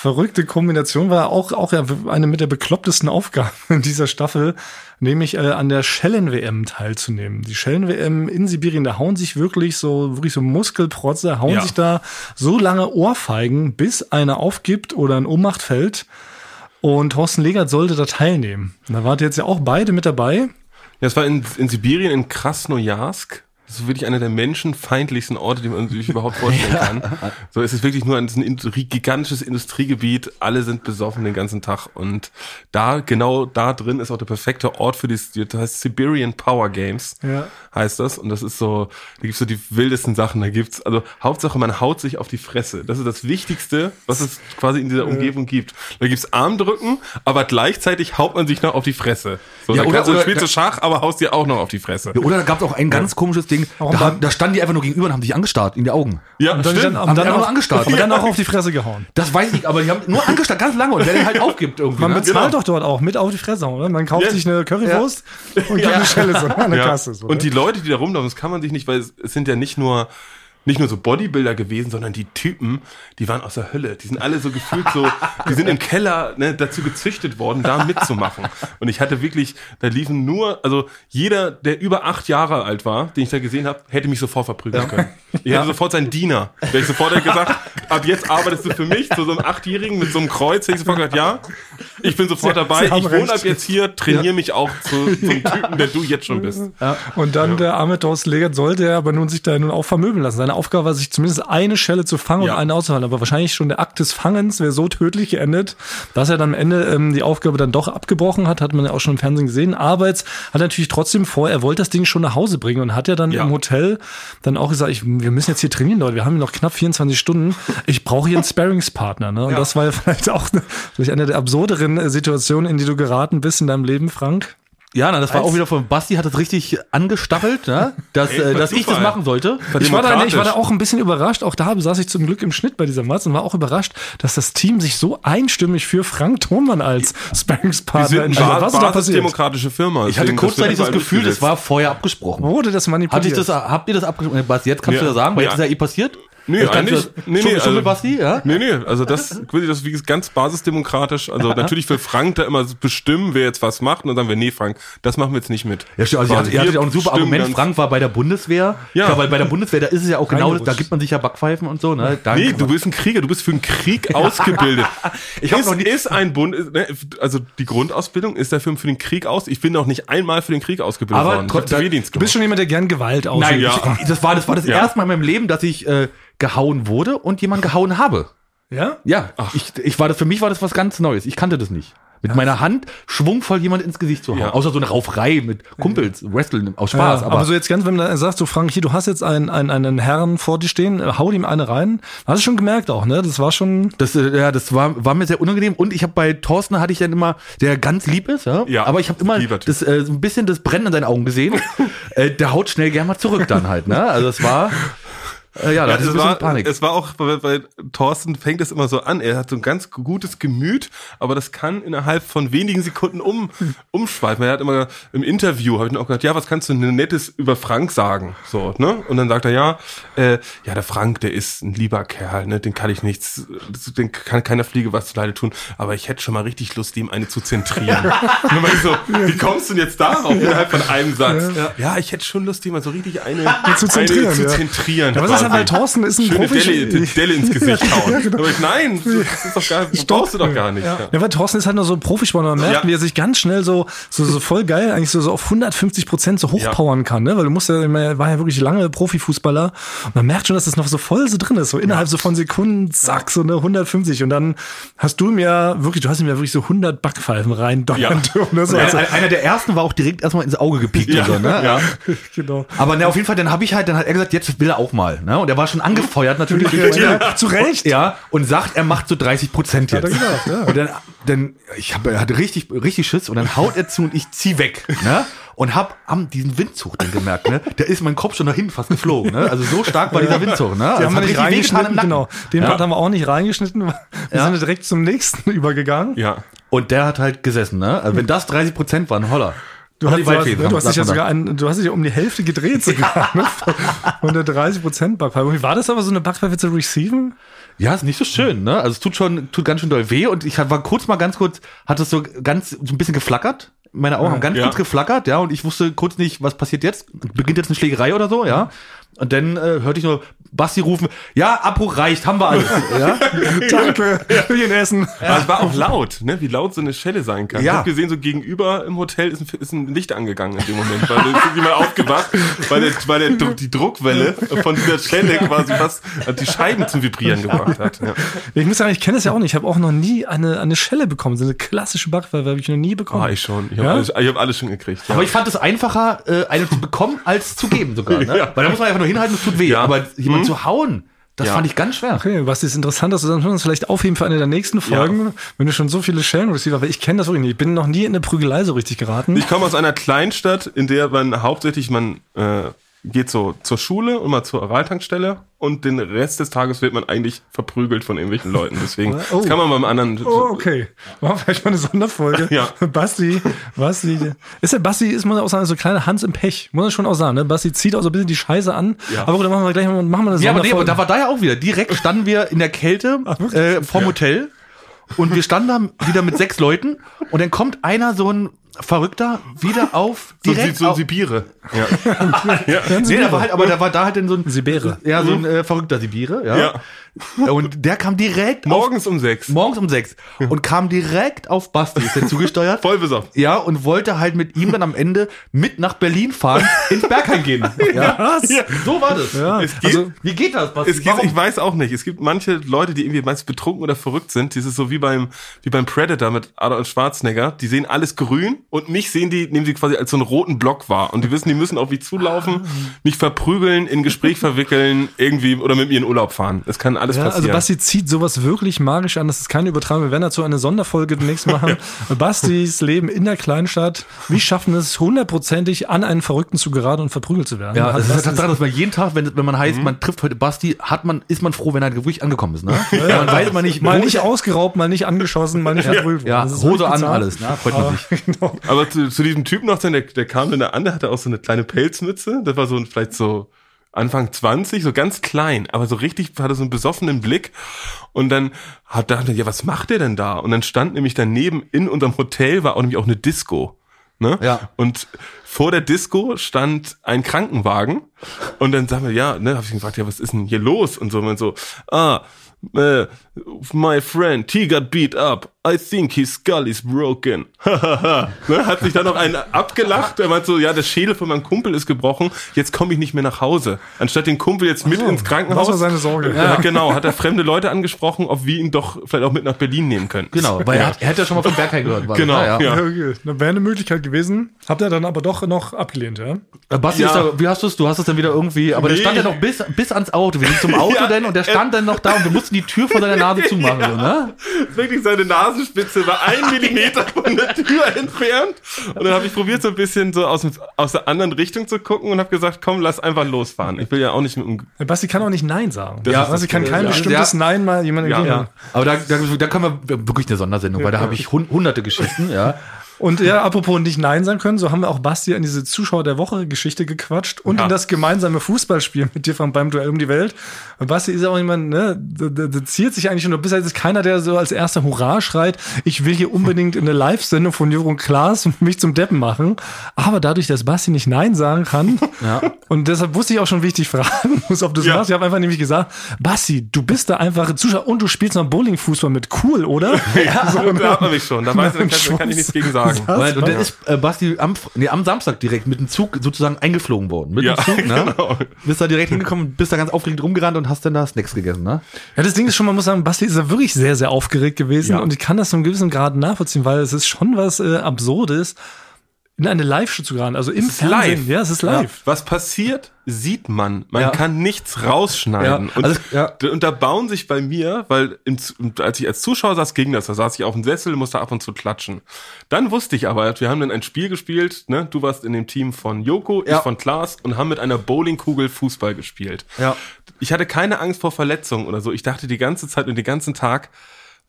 verrückte Kombination war, auch, auch eine mit der beklopptesten Aufgaben (laughs) in dieser Staffel, nämlich äh, an der Schellen-WM teilzunehmen. Die Schellen-WM in Sibirien, da hauen sich wirklich so, wirklich so Muskelprotze, hauen Ja. sich da so lange Ohrfeigen, bis einer aufgibt oder in Ohnmacht fällt. Und Thorsten Legert sollte da teilnehmen. Da wart ihr jetzt ja auch beide mit dabei. Ja, es war in, in Sibirien, in Krasnojarsk. Das ist wirklich einer der menschenfeindlichsten Orte, die man sich überhaupt vorstellen (laughs) kann. So, es ist wirklich nur ein, industrie- gigantisches Industriegebiet. Alle sind besoffen den ganzen Tag. Und da, genau da drin ist auch der perfekte Ort für die, das heißt Siberian Power Games. Ja. Heißt das. Und das ist so, da gibt's so die wildesten Sachen. Da gibt's, also Hauptsache man haut sich auf die Fresse. Das ist das Wichtigste, was es quasi in dieser Umgebung gibt. Da gibt's Armdrücken, aber gleichzeitig haut man sich noch auf die Fresse. So, Ja, oder- kannst du, oder- spielst du Schach, aber haust dir auch noch auf die Fresse. Oder da gab es auch ein ganz komisches Ding. Warum Da, haben- da standen die einfach nur gegenüber und haben sich angestarrt in die Augen. Ja, Und dann, stimmt. dann, Haben dann, auch, angestarrt. und dann auch (laughs) auf die Fresse gehauen. Das weiß ich, aber die haben nur angestarrt, ganz lange. Und wer den halt aufgibt irgendwie. Man ne? bezahlt genau. doch dort auch mit auf die Fresse, oder? Man kauft Ja. sich eine Currywurst und gibt eine Schelle so an der Ja. Kasse. So, und ne? die Leute, die da rumlaufen, das kann man sich nicht, weil es, es sind ja nicht nur nicht nur so Bodybuilder gewesen, sondern die Typen, die waren aus der Hölle. Die sind alle so gefühlt so, die sind im Keller ne, dazu gezüchtet worden, da mitzumachen. Und ich hatte wirklich, da liefen nur, also jeder, der über acht Jahre alt war, den ich da gesehen habe, hätte mich sofort verprügeln können. Ich hätte sofort seinen Diener. Wäre ich sofort hätte gesagt, ab jetzt arbeitest du für mich, zu so einem Achtjährigen mit so einem Kreuz, hätte ich sofort gesagt, ja. Ich bin sofort Sie- dabei. Sie ich wohne ab jetzt hier, trainiere mich auch zu, zum (laughs) Typen, der du jetzt schon bist. Und dann der arme Legert sollte er aber nun sich da nun auch vermöbeln lassen. Seine Aufgabe war, sich zumindest eine Schelle zu fangen Ja. und eine auszuhalten. Aber wahrscheinlich schon der Akt des Fangens wäre so tödlich geendet, dass er dann am Ende ähm, die Aufgabe dann doch abgebrochen hat. Hat man ja auch schon im Fernsehen gesehen. Aber jetzt hat er natürlich trotzdem vor, er wollte das Ding schon nach Hause bringen und hat ja dann Ja. im Hotel dann auch gesagt, ich, wir müssen jetzt hier trainieren, Leute. Wir haben noch knapp 24 Stunden. Ich brauche hier einen Sparringspartner. Ne? Und das war ja (laughs) vielleicht auch eine, vielleicht eine der absurderen äh, Situationen, in die du geraten bist in deinem Leben, Frank. Ja, na, das war auch wieder von Basti, hat es richtig angestachelt, ne? dass, äh, dass ich das machen sollte. Ich war, da, ich war da auch ein bisschen überrascht. Auch da saß ich zum Glück im Schnitt bei dieser Matz und war auch überrascht, dass das Team sich so einstimmig für Frank Thonmann als Sparringspartner entschieden hat. Was ist da passiert? basisdemokratische Firma. Ich hatte kurzzeitig das wird Gefühl, das war vorher abgesprochen. Wurde das manipuliert? Hatte ich das, habt ihr das abgesprochen? Basti, jetzt kannst Ja. du das sagen, weil Ja. jetzt ist ja eh passiert. Nee, eigentlich, das- nee, nee, also- Basti, ja? Nee, nee, also das, quasi das wie ganz basisdemokratisch. Also natürlich will Frank da immer bestimmen, wer jetzt was macht und dann sagen wir, nee, Frank, das machen wir jetzt nicht mit. Ja, stimmt. Also, hattet- ihr hattet ja auch ein super Argument. Frank war bei der Bundeswehr. Ja. Ja, weil bei der Bundeswehr, da ist es ja auch genau da gibt man sich ja Backpfeifen und so, ne? Da Nee, du bist ein Krieger, du bist für den Krieg ausgebildet. (laughs) Ich hab ist, noch nie- ist ein Bund, ist, ne, also die Grundausbildung ist dafür für den Krieg aus. Ich bin noch nicht einmal für den Krieg ausgebildet Aber worden. Zivildienst du bist schon jemand, der gern Gewalt ausübt. Nein, Ja. ich, das war das, war das Ja. erste Mal in meinem Leben, dass ich äh, gehauen wurde und jemand gehauen habe. Ja? Ja, ich, ich war das, für mich war das was ganz Neues. Ich kannte das nicht. Mit meiner Hand schwungvoll jemand ins Gesicht zu hauen. Ja. Außer so eine Rauferei mit Kumpels, Wrestling aus Spaß. ja, aber, aber, so jetzt ganz, wenn man sagt, so Frank, hier, du hast jetzt einen, einen, einen Herrn vor dir stehen, äh, hau ihm eine rein. Hast du schon gemerkt auch, ne? Das war schon. das, äh, ja, das war, war mir sehr unangenehm. Und ich habe bei Thorsten hatte ich dann immer, der ganz lieb ist, ja. Ja, aber ich habe immer das, äh, so ein bisschen das Brennen in seinen Augen gesehen. (laughs) äh, der haut schnell gern mal zurück dann halt, ne? Also es war, äh, ja, da Ja, hatte ich es, ein bisschen war, Panik. es war auch bei, bei Thorsten fängt es immer so an. Er hat so ein ganz gutes Gemüt, aber das kann innerhalb von wenigen Sekunden um, (laughs) umschweifen. Er hat immer im Interview, habe ich ihn auch gesagt, ja, was kannst du denn Nettes über Frank sagen? So, ne? Und dann sagt er, ja, äh, ja, der Frank, der ist ein lieber Kerl, ne? Den kann ich nichts, den kann keiner Fliege was zu Leide tun, aber ich hätte schon mal richtig Lust, ihm eine zu zentrieren. (laughs) Und dann war ich so, wie kommst du denn jetzt darauf innerhalb von einem Satz? Ja, ich hätte schon Lust, ihm mal so richtig eine Zu zentrieren, eine zu ja. zentrieren. Ja, was ist weil. Thorsten ist ein Schöne Profi. Delle, (laughs) Delle ins Gesicht hauen. Aber ich, nein, das ist doch gar, das brauchst du doch gar nicht. Ja. Ja, weil Thorsten ist halt nur so ein Profisportler. Man merkt, Ja. wie er sich ganz schnell so, so, so voll geil, eigentlich so, so auf 150 Prozent so hochpowern kann, ne? Weil du musst ja, er war ja wirklich lange Profifußballer. Und man merkt schon, dass das noch so voll so drin ist. So innerhalb so von Sekunden, zack, so eine 150. Und dann hast du ja wirklich, du hast ihm ja wirklich so 100 Backpfeifen rein donnern Ja. (laughs) dürfen. Ja, war also, einer der ersten war auch direkt erstmal ins Auge gepiekt Ja. und so, ne? Ja. (laughs) genau. Aber ne, auf jeden Fall, dann habe ich halt, dann hat er gesagt, jetzt will er auch mal. Ne? Und er war schon angefeuert natürlich. durch meine- Ja, zu Recht. Ja, und sagt, er macht so 30 Prozent jetzt. er gesagt, ja. Und dann, dann ich hab, er hatte richtig, richtig Schiss und dann haut er zu und ich zieh weg. Ne? Und hab am diesen Windzug dann gemerkt, ne? Da ist mein Kopf schon nach hinten fast geflogen. Ne? Also so stark war dieser Windzug. Ne? Die haben wir hat nicht reingeschnitten, genau. Den Ja. Part haben wir auch nicht reingeschnitten. Wir Ja. sind direkt zum nächsten (laughs) übergegangen. ja. Und der hat halt gesessen. Ne? Also wenn das 30 Prozent waren, holla. Du hast, du, hast, du, hast dich ja sogar ein, du hast dich ja um die Hälfte gedreht (laughs) sogar. Ne? Von der 30 Prozent Backpfeife. Wie war das aber, so eine Backpfeife zu receiven? Ja, ist nicht so schön, ne? Also es tut schon, tut ganz schön doll weh und ich war kurz mal ganz kurz, hat es so ganz, so ein bisschen geflackert. Meine Augen haben ganz Ja. kurz geflackert, ja, und ich wusste kurz nicht, was passiert jetzt. Beginnt jetzt eine Schlägerei oder so, ja? Und dann äh, hörte ich nur Basti rufen, ja, Abbruch reicht, haben wir alles. (laughs) ja? Danke, für den Essen. Aber es war auch laut, ne? wie laut so eine Schelle sein kann. Ja. Ich habe gesehen, so gegenüber im Hotel ist ein, ist ein Licht angegangen in dem Moment, weil es ist jemand aufgewacht, weil, der, weil der, die Druckwelle von dieser Schelle quasi fast die Scheiben zum Vibrieren gebracht hat. Ja. Ich muss sagen, ich kenne das ja auch nicht. Ich habe auch noch nie eine, eine Schelle bekommen. So eine klassische Backpfeife habe ich noch nie bekommen. Ah, ich schon. Ich habe Ja? alles, ich hab alles schon gekriegt. Ja. Aber ich fand es einfacher, äh, eine zu bekommen, als zu geben sogar. Ne? (laughs) Ja. Weil da muss man einfach nur hinhalten, es tut weh. Ja. Aber jemand zu hauen, das Ja. fand ich ganz schwer. Okay, was ist interessant, dass du dann uns vielleicht aufheben für eine der nächsten Folgen, wenn du schon so viele Schellen-Receiver, weil ich kenne das wirklich nicht. Ich bin noch nie in eine Prügelei so richtig geraten. Ich komme aus einer Kleinstadt, in der man hauptsächlich man äh, geht so zur Schule und mal zur Oraltankstelle und den Rest des Tages wird man eigentlich verprügelt von irgendwelchen Leuten. Deswegen (laughs) Oh. das kann man beim anderen. Oh, okay. Machen wir vielleicht mal eine Sonderfolge. (laughs) Ja. Basti, Basti. Ist der Basti, ist man auch sagen, so kleine Hans im Pech. Muss man schon auch sagen, ne? Basti zieht auch so ein bisschen die Scheiße an. Ja. Aber gut, dann machen wir gleich mal, machen wir eine Ja, aber nee, aber da war da ja auch wieder. Direkt standen wir in der Kälte (laughs) äh, vorm Hotel und wir standen da wieder mit sechs Leuten und dann kommt einer so ein Verrückter wieder (laughs) auf So, direkt so auf, Sibire. Ja. (laughs) ja. Nee, da war halt, aber da war da halt dann so ein Sibire. Ja, so ein äh, verrückter Sibire, ja. ja. (laughs) Und der kam direkt auf, Morgens um sechs. morgens um sechs und kam direkt auf Basti, ist der zugesteuert. (laughs) Voll besoffen. Ja, und wollte halt mit ihm dann am Ende mit nach Berlin fahren, (laughs) ins Bergheim gehen. Ja. Was? Ja. So war das. Ja. Es geht, Also, Wie geht das, Basti? es gibt, ich weiß auch nicht. Es gibt manche Leute, die irgendwie meist betrunken oder verrückt sind. Dieses so wie beim, wie beim Predator mit Arnold Schwarzenegger. Die sehen alles grün und mich sehen die, nehmen sie quasi als so einen roten Block wahr. Und die wissen, die müssen auf mich zulaufen, mich verprügeln, in Gespräch verwickeln, irgendwie oder mit mir in Urlaub fahren. Es kann alles Ja, also passieren. Basti zieht sowas wirklich magisch an. Das ist keine Übertragung. Wir werden dazu eine Sonderfolge demnächst machen. (laughs) Bastis Leben in der Kleinstadt. Wie schaffen es hundertprozentig an einen Verrückten zu geraten und verprügelt zu werden? Ja, Hat das ist Basti- Tatsache, dass man jeden Tag, wenn, wenn man heißt, man trifft heute Basti, hat man, ist man froh, wenn er wirklich angekommen ist, ne? Ja, man weiß man nicht, mal nicht ausgeraubt, mal nicht angeschossen, mal nicht verprügelt Ja, Hose an, bizarr. alles, ne? Freut man sich. (laughs) Genau. Aber zu, zu diesem Typen noch, der, der kam dann da an, der hatte auch so eine kleine Pelzmütze. Das war so ein, vielleicht so Anfang 20, so ganz klein, aber so richtig hatte so einen besoffenen Blick. Und dann hat dachte, ja, was macht der denn da? Und dann stand nämlich daneben in unserem Hotel war auch nämlich auch eine Disco. Ne? Ja. Und vor der Disco stand ein Krankenwagen und dann sagen wir, ja, ne, hab ich ihn gefragt, ja, was ist denn hier los? Und so, und so, ah, äh, my friend, he got beat up. I think his skull is broken. (laughs) ne, hat sich dann noch einen abgelacht. Er meint so, ja, der Schädel von meinem Kumpel ist gebrochen. Jetzt komme ich nicht mehr nach Hause. Anstatt den Kumpel jetzt mit so, ins Krankenhaus. das war seine Sorge. Ja, genau. Hat er fremde Leute angesprochen, ob wir ihn doch vielleicht auch mit nach Berlin nehmen können. Genau, weil er, hat, er hat ja schon mal vom Bergheim gehört. war das, Genau, ne? ja. ja. Ja, okay. Das wäre eine Möglichkeit gewesen. Habt ihr dann aber doch noch abgelehnt, ja? Äh, Basti, Ja. ist da, wie hast du es? Du hast es dann wieder irgendwie, aber der Nee. stand ja noch bis, bis ans Auto. Wir sind zum (laughs) Auto Ja, denn und der stand dann noch da und wir mussten die Tür vor seiner Nase zumachen, so, ne? (laughs) Wirklich seine Nasenspitze war ein (laughs) Millimeter von der Tür entfernt. Und dann habe ich probiert, so ein bisschen so aus, aus der anderen Richtung zu gucken und habe gesagt, komm, lass einfach losfahren. Ich will ja auch nicht mit dem Basti kann auch nicht Nein sagen. Das ja, Basti das kann kein Ja, bestimmtes ja. Nein mal jemandem Ja, geben. ja. Aber da, da, da können wir wirklich eine Sondersendung, weil da habe ich hun- hunderte Geschichten, ja. Und ja, apropos nicht Nein sagen können, so haben wir auch Basti an diese Zuschauer der Woche Geschichte gequatscht und Ja. in das gemeinsame Fußballspiel mit dir vom, beim Duell um die Welt. Und Basti ist ja auch jemand, ne, der, ziert sich eigentlich schon, du bist halt jetzt keiner, der so als erster Hurra schreit, ich will hier unbedingt in eine Live-Sendung von Jürgen Klaas und mich zum Deppen machen. Aber dadurch, dass Basti nicht Nein sagen kann, Ja. und deshalb wusste ich auch schon, wie ich dich fragen (laughs) muss, ob du es Ja. machst. Ich habe einfach nämlich gesagt, Basti, du bist da einfach Zuschauer und du spielst noch Bowlingfußball mit cool, oder? (laughs) Ja, so, da hat man mich schon. Da, weiß, da, kann, da kann ich nichts gegen sagen. Weil, und dann ist äh, Basti am, nee, am Samstag direkt mit dem Zug sozusagen eingeflogen worden. Mit Ja, dem Zug, ne? (laughs) genau. Bist da direkt hingekommen, bist da ganz aufgeregt rumgerannt und hast dann da Snacks gegessen, ne? Ja, das Ding ist schon, man muss sagen, Basti ist ja wirklich sehr, sehr aufgeregt gewesen Ja. und ich kann das zu einem gewissen Grad nachvollziehen, weil es ist schon was äh, Absurdes, in eine Live-Show zu geraten. Also im ist Fernsehen. live. Ja, es ist live. Was passiert, sieht man. Man Ja. kann nichts rausschneiden. Ja, Und, also, ja. und da bauen sich bei mir, weil im, als ich als Zuschauer saß, ging das. Da saß ich auf dem Sessel, musste ab und zu klatschen. Dann wusste ich aber, wir haben dann ein Spiel gespielt. Ne? Du warst in dem Team von Joko, Ja. ich von Klaas und haben mit einer Bowlingkugel Fußball gespielt. Ja. Ich hatte keine Angst vor Verletzungen oder so. Ich dachte die ganze Zeit und den ganzen Tag,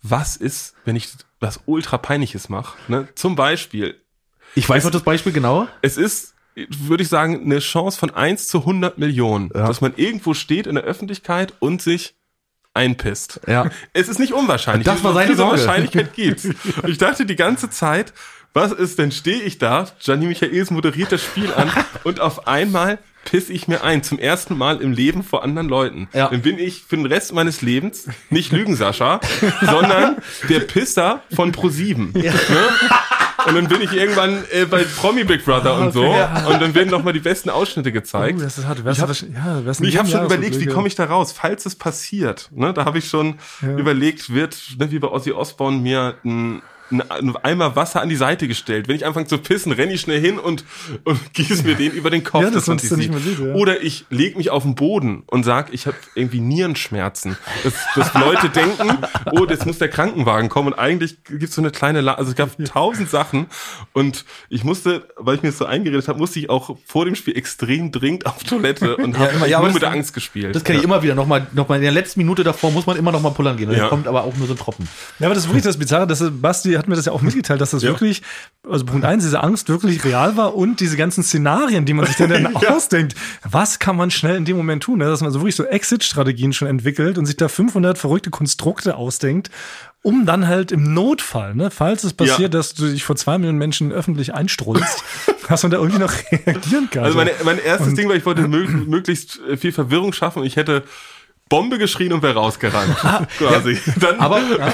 was ist, wenn ich was ultra peinliches mache? Ne? Zum Beispiel, Ich weiß noch das Beispiel genau. es ist, würde ich sagen, eine Chance von 1 zu 100 Millionen, Ja. dass man irgendwo steht in der Öffentlichkeit und sich einpisst. Ja. Es ist nicht unwahrscheinlich. Das war dass es seine Sorge. Wahrscheinlichkeit gibt. Und (laughs) ich dachte die ganze Zeit, was ist, denn stehe ich da, Gianni Michaelis moderiert das Spiel an (laughs) und auf einmal piss ich mir ein, zum ersten Mal im Leben vor anderen Leuten. Ja. Dann bin ich für den Rest meines Lebens nicht Lügen Sascha, (laughs) sondern der Pisser von ProSieben. Ne? Und dann bin ich irgendwann äh, bei Promi Big Brother und so. Und dann werden noch mal die besten Ausschnitte gezeigt. Oh, das ist hart. Ich hab- wahrscheinlich- ja, ich habe schon überlegt, wie ja. komme ich da raus, falls es passiert. Ne, da habe ich schon überlegt, wird, ne, wie bei Ozzy Osbourne, mir ein, ein, ein Eimer Wasser an die Seite gestellt. Wenn ich anfange zu pissen, renne ich schnell hin und, und (laughs) gieße mir den über den Kopf. Ja, das sonst nicht sieht. mehr sieht, ja. Oder ich lege mich auf den Boden und sag, ich habe irgendwie Nierenschmerzen. Dass, dass Leute (laughs) denken, oh, jetzt muss der Krankenwagen kommen. Und eigentlich gibt's so eine kleine, La also es gab tausend Sachen. Und ich musste, weil ich mir das so eingeredet habe, musste ich auch vor dem Spiel extrem dringend auf Toilette (laughs) und habe immer- ja, nur mit der Angst gespielt. Das kenne ich immer wieder. Nochmal, nochmal in der letzten Minute davor muss man immer noch mal pullern gehen. Und Ja. dann kommt aber auch nur so ein Tropfen. Ja, aber das ist wirklich das Bizarre, dass Basti hat mir das ja auch mitgeteilt, dass das wirklich, also Punkt eins, diese Angst wirklich real war und diese ganzen Szenarien, die man sich dann, (laughs) dann ausdenkt. Was kann man schnell in dem Moment tun? Ne? Dass man so wirklich so Exit-Strategien schon entwickelt und sich da 500 verrückte Konstrukte ausdenkt um dann halt im Notfall, ne, falls es passiert, ja. dass du dich vor zwei Millionen Menschen öffentlich einstrunzt, (laughs) dass man da irgendwie noch reagieren kann. Also meine, mein erstes und, Ding war, ich wollte möglichst viel Verwirrung schaffen und ich hätte Bombe geschrien und wäre rausgerannt. Ah, quasi. Ja, Dann, aber, ja.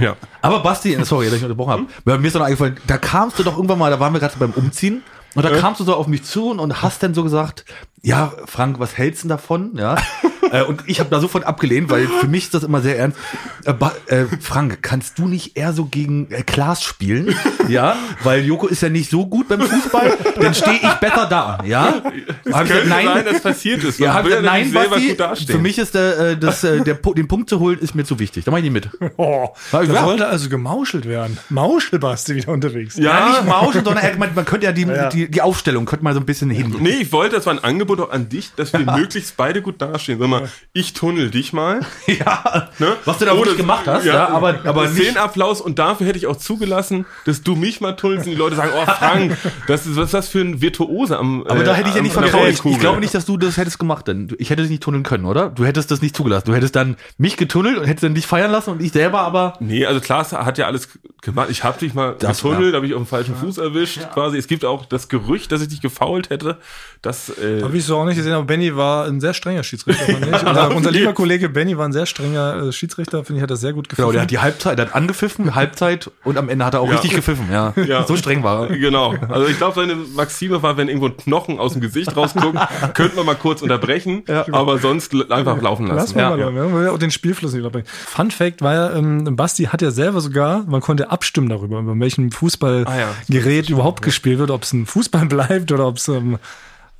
ja. aber Basti, sorry, dass ich unterbrochen habe. Mir ist noch eingefallen, da kamst du doch irgendwann mal, da waren wir gerade beim Umziehen. Und da äh? kamst du so auf mich zu und hast dann so gesagt, ja, Frank, was hältst du davon? Ja. (laughs) Äh, und ich habe da sofort abgelehnt, weil für mich ist das immer sehr ernst. Äh, äh, Frank, kannst du nicht eher so gegen äh, Klaas spielen? (laughs) Ja, weil Joko ist ja nicht so gut beim Fußball, dann stehe ich besser da. Ja, es hab gesagt, nein, sein, dass passiert ist. Ja, hab gesagt, nein, Basti, für mich ist der, äh, das, äh, der, den Punkt zu holen, ist mir zu wichtig. Da mach ich nicht mit. (laughs) Oh, da ja. sollte also gemauschelt werden. Mauschel, Basti, wieder unterwegs. Ja, ja nicht mauscheln, sondern man, man könnte ja die, ja. die, die Aufstellung könnte mal so ein bisschen hin. Nee, ich wollte, das war ein Angebot auch an dich, dass wir (laughs) möglichst beide gut dastehen. Sag mal, ich tunnel dich mal. (laughs) ja. Ne? Was du da wirklich gemacht hast, ja, ja aber, aber Applaus und dafür hätte ich auch zugelassen, dass du mich mal tunnelst und die Leute sagen, oh Frank, (laughs) das ist, was ist das für ein Virtuose am Aber äh, da hätte ich ja nicht vertraut. Ich, ich glaube nicht, dass du das hättest gemacht, denn ich hätte dich nicht tunneln können, oder? Du hättest das nicht zugelassen. Du hättest dann mich getunnelt und hättest dann dich feiern lassen und ich selber aber. Nee, also Klaas hat ja alles gemacht. Ich habe dich mal das, getunnelt, ja. habe ich auf dem falschen Fuß erwischt, ja. quasi. Es gibt auch das Gerücht, dass ich dich gefault hätte. Das, äh, habe ich so auch nicht gesehen, aber Benny war ein sehr strenger Schiedsrichter, unser, unser lieber Kollege Benny war ein sehr strenger äh, Schiedsrichter, finde ich, hat das sehr gut gepfiffen. Genau, der hat die Halbzeit, der hat angepfiffen, Halbzeit und am Ende hat er auch ja. richtig gepfiffen, ja. ja. So streng war er. Genau. Also ich glaube, seine Maxime war, wenn irgendwo ein Knochen aus dem Gesicht rausguckt, (laughs) könnte man mal kurz unterbrechen, ja. aber sonst einfach laufen lassen. Lass mal ja. mal, ja. den Spielfluss nicht unterbrechen. Fun Fact war ja, ähm, Basti hat ja selber sogar, man konnte abstimmen darüber, über welchem Fußballgerät ah, überhaupt gespielt wird, ob es ein Fußball (laughs) bleibt oder ob es ähm,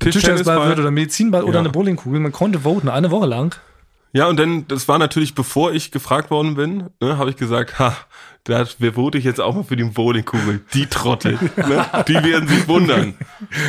Tischtennisball wird oder Medizinball ja. oder eine Bowlingkugel. Man konnte voten, eine Woche lang. Ja, und dann, das war natürlich, bevor ich gefragt worden bin, ne, habe ich gesagt, ha, da vote ich jetzt auch mal für die Bowlingkugel. Die Trottel. ne? Die werden sich wundern.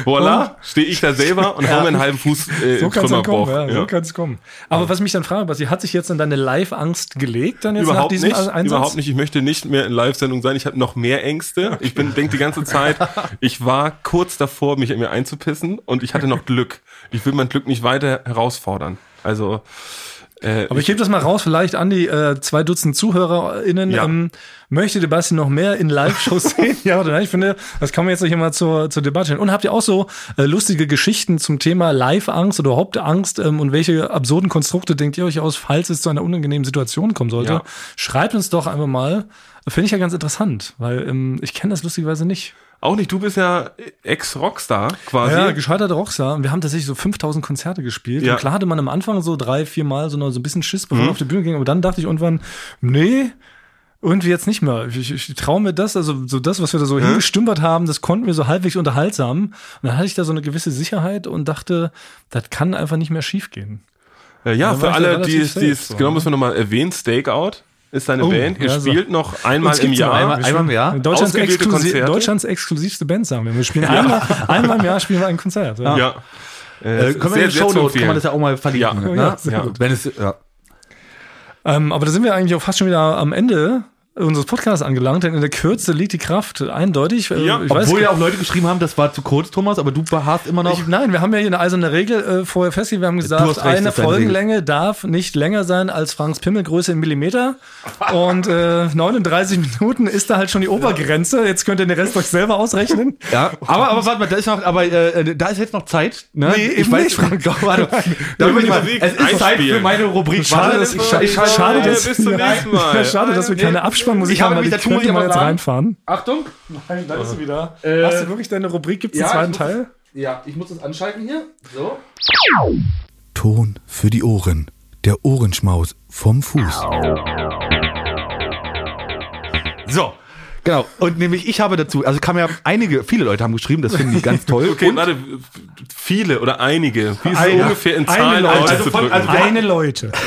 Voilà, stehe ich da selber und ja. (laughs) hau mir einen halben Fuß äh, so kann's kommen, ja, ja. So kann es kommen. Aber was mich dann frage, Basti, hat sich jetzt dann deine Live-Angst gelegt dann jetzt überhaupt nach diesem nicht, Einsatz? Überhaupt nicht. Ich möchte nicht mehr in Live-Sendung sein. Ich habe noch mehr Ängste. Ich bin, denk die ganze Zeit, (laughs) ich war kurz davor, mich in mir einzupissen und ich hatte noch Glück. Ich will mein Glück nicht weiter herausfordern. Also äh, Aber ich gebe das mal raus, vielleicht an die äh, zwei Dutzend ZuhörerInnen. Ja. Ähm, möchte Sebastian noch mehr in Live-Shows (laughs) sehen? ja oder nein? Ich finde, das kann man jetzt hier mal zur, zur Debatte stellen. Und habt ihr auch so äh, lustige Geschichten zum Thema Live-Angst oder Hauptangst ähm, und welche absurden Konstrukte denkt ihr euch aus, falls es zu einer unangenehmen Situation kommen sollte? Ja. Schreibt uns doch einfach mal. Finde ich ja ganz interessant, weil ähm, ich kenne das lustigerweise nicht. Auch nicht, du bist ja Ex-Rockstar quasi. Ja, gescheiterter Rockstar. Und wir haben tatsächlich so 5000 Konzerte gespielt. Ja. Und klar hatte man am Anfang so drei, vier Mal so, noch so ein bisschen Schiss, bevor mhm. man auf die Bühne ging. Aber dann dachte ich irgendwann, nee, irgendwie jetzt nicht mehr. Ich, ich, ich traue mir das, also so das, was wir da so mhm. hingestümpert haben, das konnten wir so halbwegs unterhaltsam. Und dann hatte ich da so eine gewisse Sicherheit und dachte, das kann einfach nicht mehr schiefgehen. Ja, ja für alle, die es, die es, genau müssen wir nochmal erwähnen, Stakeout ist seine oh, Band. Ihr ja, spielt so. noch einmal im Jahr. Einmal, einmal im Jahr. Deutschlands, exklusiv, Deutschlands exklusivste Band, sagen wir. Wir spielen ja. einmal, einmal im Jahr spielen wir ein Konzert. Ja. ja. Äh, können wir in den Shownotes, kann man das ja auch mal verlinken. Ja, ne? ja, Wenn es, ja. Ähm, aber da sind wir eigentlich auch fast schon wieder am Ende unseres Podcasts angelangt, denn in der Kürze liegt die Kraft eindeutig. Äh, ja, ich obwohl ja auch Leute geschrieben haben, das war zu kurz, Thomas, aber du beharrst immer noch. Ich, nein, wir haben ja hier eine eiserne Regel äh, vorher festgelegt. Wir haben gesagt, recht, eine Folgenlänge darf nicht länger sein als Franks Pimmelgröße in Millimeter. Und äh, 39 Minuten ist da halt schon die Obergrenze. Jetzt könnt ihr den Rest euch selber ausrechnen. Ja, aber, aber warte mal, da ist noch, aber äh, da ist jetzt noch Zeit. Ne? Nee, ich weiß, nicht. Frank, doch, warte. da ich mal, es ist Zeit für meine Rubrik. Schade, dass, schade, (laughs) schade, dass, bis zum nächsten Mal. schade, dass wir keine Abspannmusik haben, weil die könnte man jetzt reinfahren. Achtung. Nein, da ist sie wieder. Äh, Hast du wirklich deine Rubrik? Gibt es ja, einen zweiten Teil? Ja, ich muss das anschalten hier. So. Ton für die Ohren. Der Ohrenschmaus vom Fuß. So. Genau. Und nämlich ich habe dazu, also kam ja einige, viele Leute haben geschrieben, das finde ich ganz toll. Okay, und warte, viele oder einige. Wie ist eine, ungefähr in Zahlen Leute. Also, von, also eine Leute. (laughs)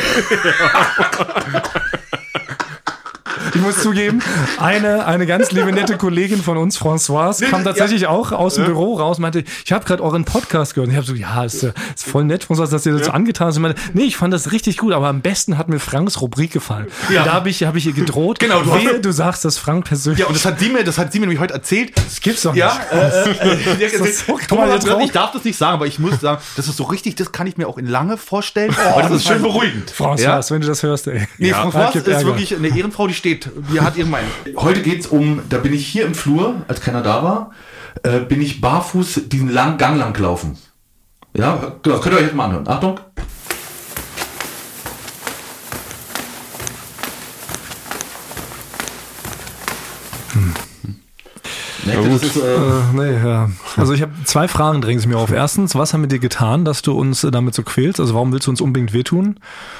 ich muss zugeben, eine, eine ganz liebe, nette Kollegin von uns, Françoise, kam tatsächlich ja. auch aus dem ja. Büro raus, meinte, ich habe gerade euren Podcast gehört. Und ich habe so, ja, ist, ist voll nett, Françoise, dass ihr das so angetan habt. Ich meinte, nee, ich fand das richtig gut, aber am besten hat mir Franks Rubrik gefallen. Ja. Da habe ich, hab ich ihr gedroht, genau, du, wehe, du sagst das Frank persönlich. Ja, und das hat sie mir, das hat sie mir nämlich heute erzählt. Das gibt's doch nicht. Ja, äh, äh, (laughs) äh, so Thomas, ich darf das nicht sagen, aber ich muss sagen, das ist so richtig, das kann ich mir auch in lange vorstellen. Oh, das ist schön beruhigend. Françoise, ja? wenn du das hörst, ey. Nee, ja, Françoise ist wirklich eine Ehrenfrau, die steht, die hat ihren Meinung. Heute geht's um, da bin ich hier im Flur, als keiner da war, äh, bin ich barfuß diesen langen Gang lang gelaufen. Ja, genau, könnt ihr euch jetzt mal anhören. Achtung. Nee, das ist, äh, äh, nee, ja. Also ich habe zwei Fragen drängen sich mir auf. Erstens, was haben wir dir getan, dass du uns damit so quälst? Also warum willst du uns unbedingt wehtun?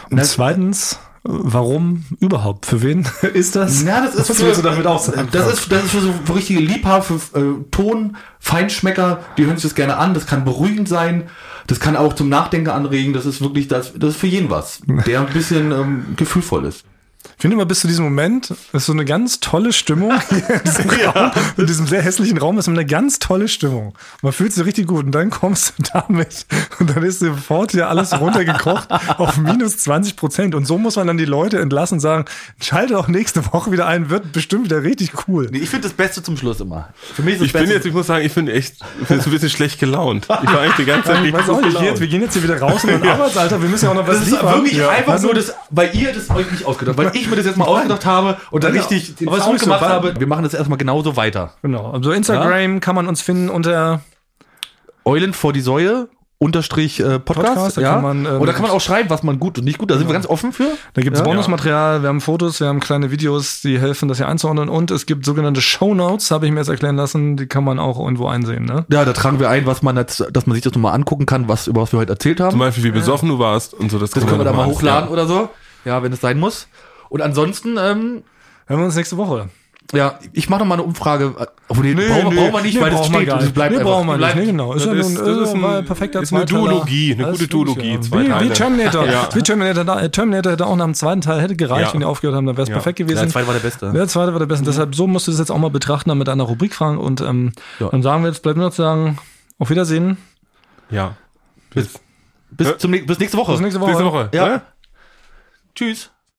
Und das zweitens, Warum überhaupt? Für wen (laughs) ist das? Ja, das ist Was für, du damit auch sagen? Das ist, das ist für so für richtige Liebhaber, für äh, Ton, Feinschmecker, die hören sich das gerne an. Das kann beruhigend sein. Das kann auch zum Nachdenken anregen. Das ist wirklich, das, das ist für jeden was, der ein bisschen ähm, gefühlvoll ist. Ich finde immer bis zu diesem Moment ist so eine ganz tolle Stimmung (laughs) hier in diesem, ja. Raum, in diesem sehr hässlichen Raum ist immer eine ganz tolle Stimmung. Man fühlt sich richtig gut und dann kommst du damit und dann ist sofort hier alles runtergekocht (laughs) auf minus 20 Prozent und so muss man dann die Leute entlassen und sagen, schalte auch nächste Woche wieder ein, wird bestimmt wieder richtig cool. Nee, ich finde das Beste zum Schluss immer. Für mich ist das ich Beste bin jetzt, ich muss sagen, ich bin echt, ich bin so ein bisschen schlecht gelaunt. (laughs) Ich war eigentlich die ganze Zeit ich weiß auch nicht, jetzt, wir gehen jetzt hier wieder raus in den Arbeitsalter, wir müssen ja auch noch was Das ist liefern. wirklich ja. einfach also, nur das, weil ihr das euch nicht ausgedacht weil ich mir das jetzt mal ausgedacht habe und dann richtig den aber Sound gemacht habe. Wir machen das erstmal genauso weiter. Genau. Also Instagram ja? kann man uns finden unter Eulen vor die Säue unterstrich äh, Podcast, Podcast da ja. Man, ähm, Oder kann man auch schreiben, was man gut und nicht gut. Da sind wir ganz offen für. Da gibt es ja. Bonusmaterial, wir haben Fotos, wir haben kleine Videos, die helfen, das hier einzuordnen. Und es gibt sogenannte Show Notes, habe ich mir jetzt erklären lassen, die kann man auch irgendwo einsehen. Ne? Ja, da tragen wir ein, was man jetzt, dass man sich das nochmal angucken kann, was über was wir heute erzählt haben. Zum Beispiel, wie besoffen du warst und so. Das, das können wir da mal hochladen oder so. Ja, wenn es sein muss. Und ansonsten ähm, hören wir uns nächste Woche. Ja, ich mache noch mal eine Umfrage. Obwohl, nee, nee, brauchen, nee, brauchen wir nicht, nee, weil das steht. Das bleibt nee, brauchen wir nicht. Nee, genau. Ist, das ist, das ist ein, ein perfekter ist eine Duologie, eine gute Duologie. Ja. Zwei wie, Teile. wie Terminator. ja. Wie Terminator, Terminator hätte auch nach dem zweiten Teil hätte gereicht, ja. wenn die aufgehört haben, dann wäre es ja. perfekt gewesen. Der zweite war der beste. Der zweite war der beste. Mhm. Deshalb, so musst du das jetzt auch mal betrachten, dann mit einer Rubrik fragen. Und ähm, ja. dann sagen wir jetzt, bleibt nur noch zu sagen, auf Wiedersehen. Ja. Bis, bis, zum, bis nächste Woche. Bis nächste Woche. Nächste Woche. Ja. Tschüss.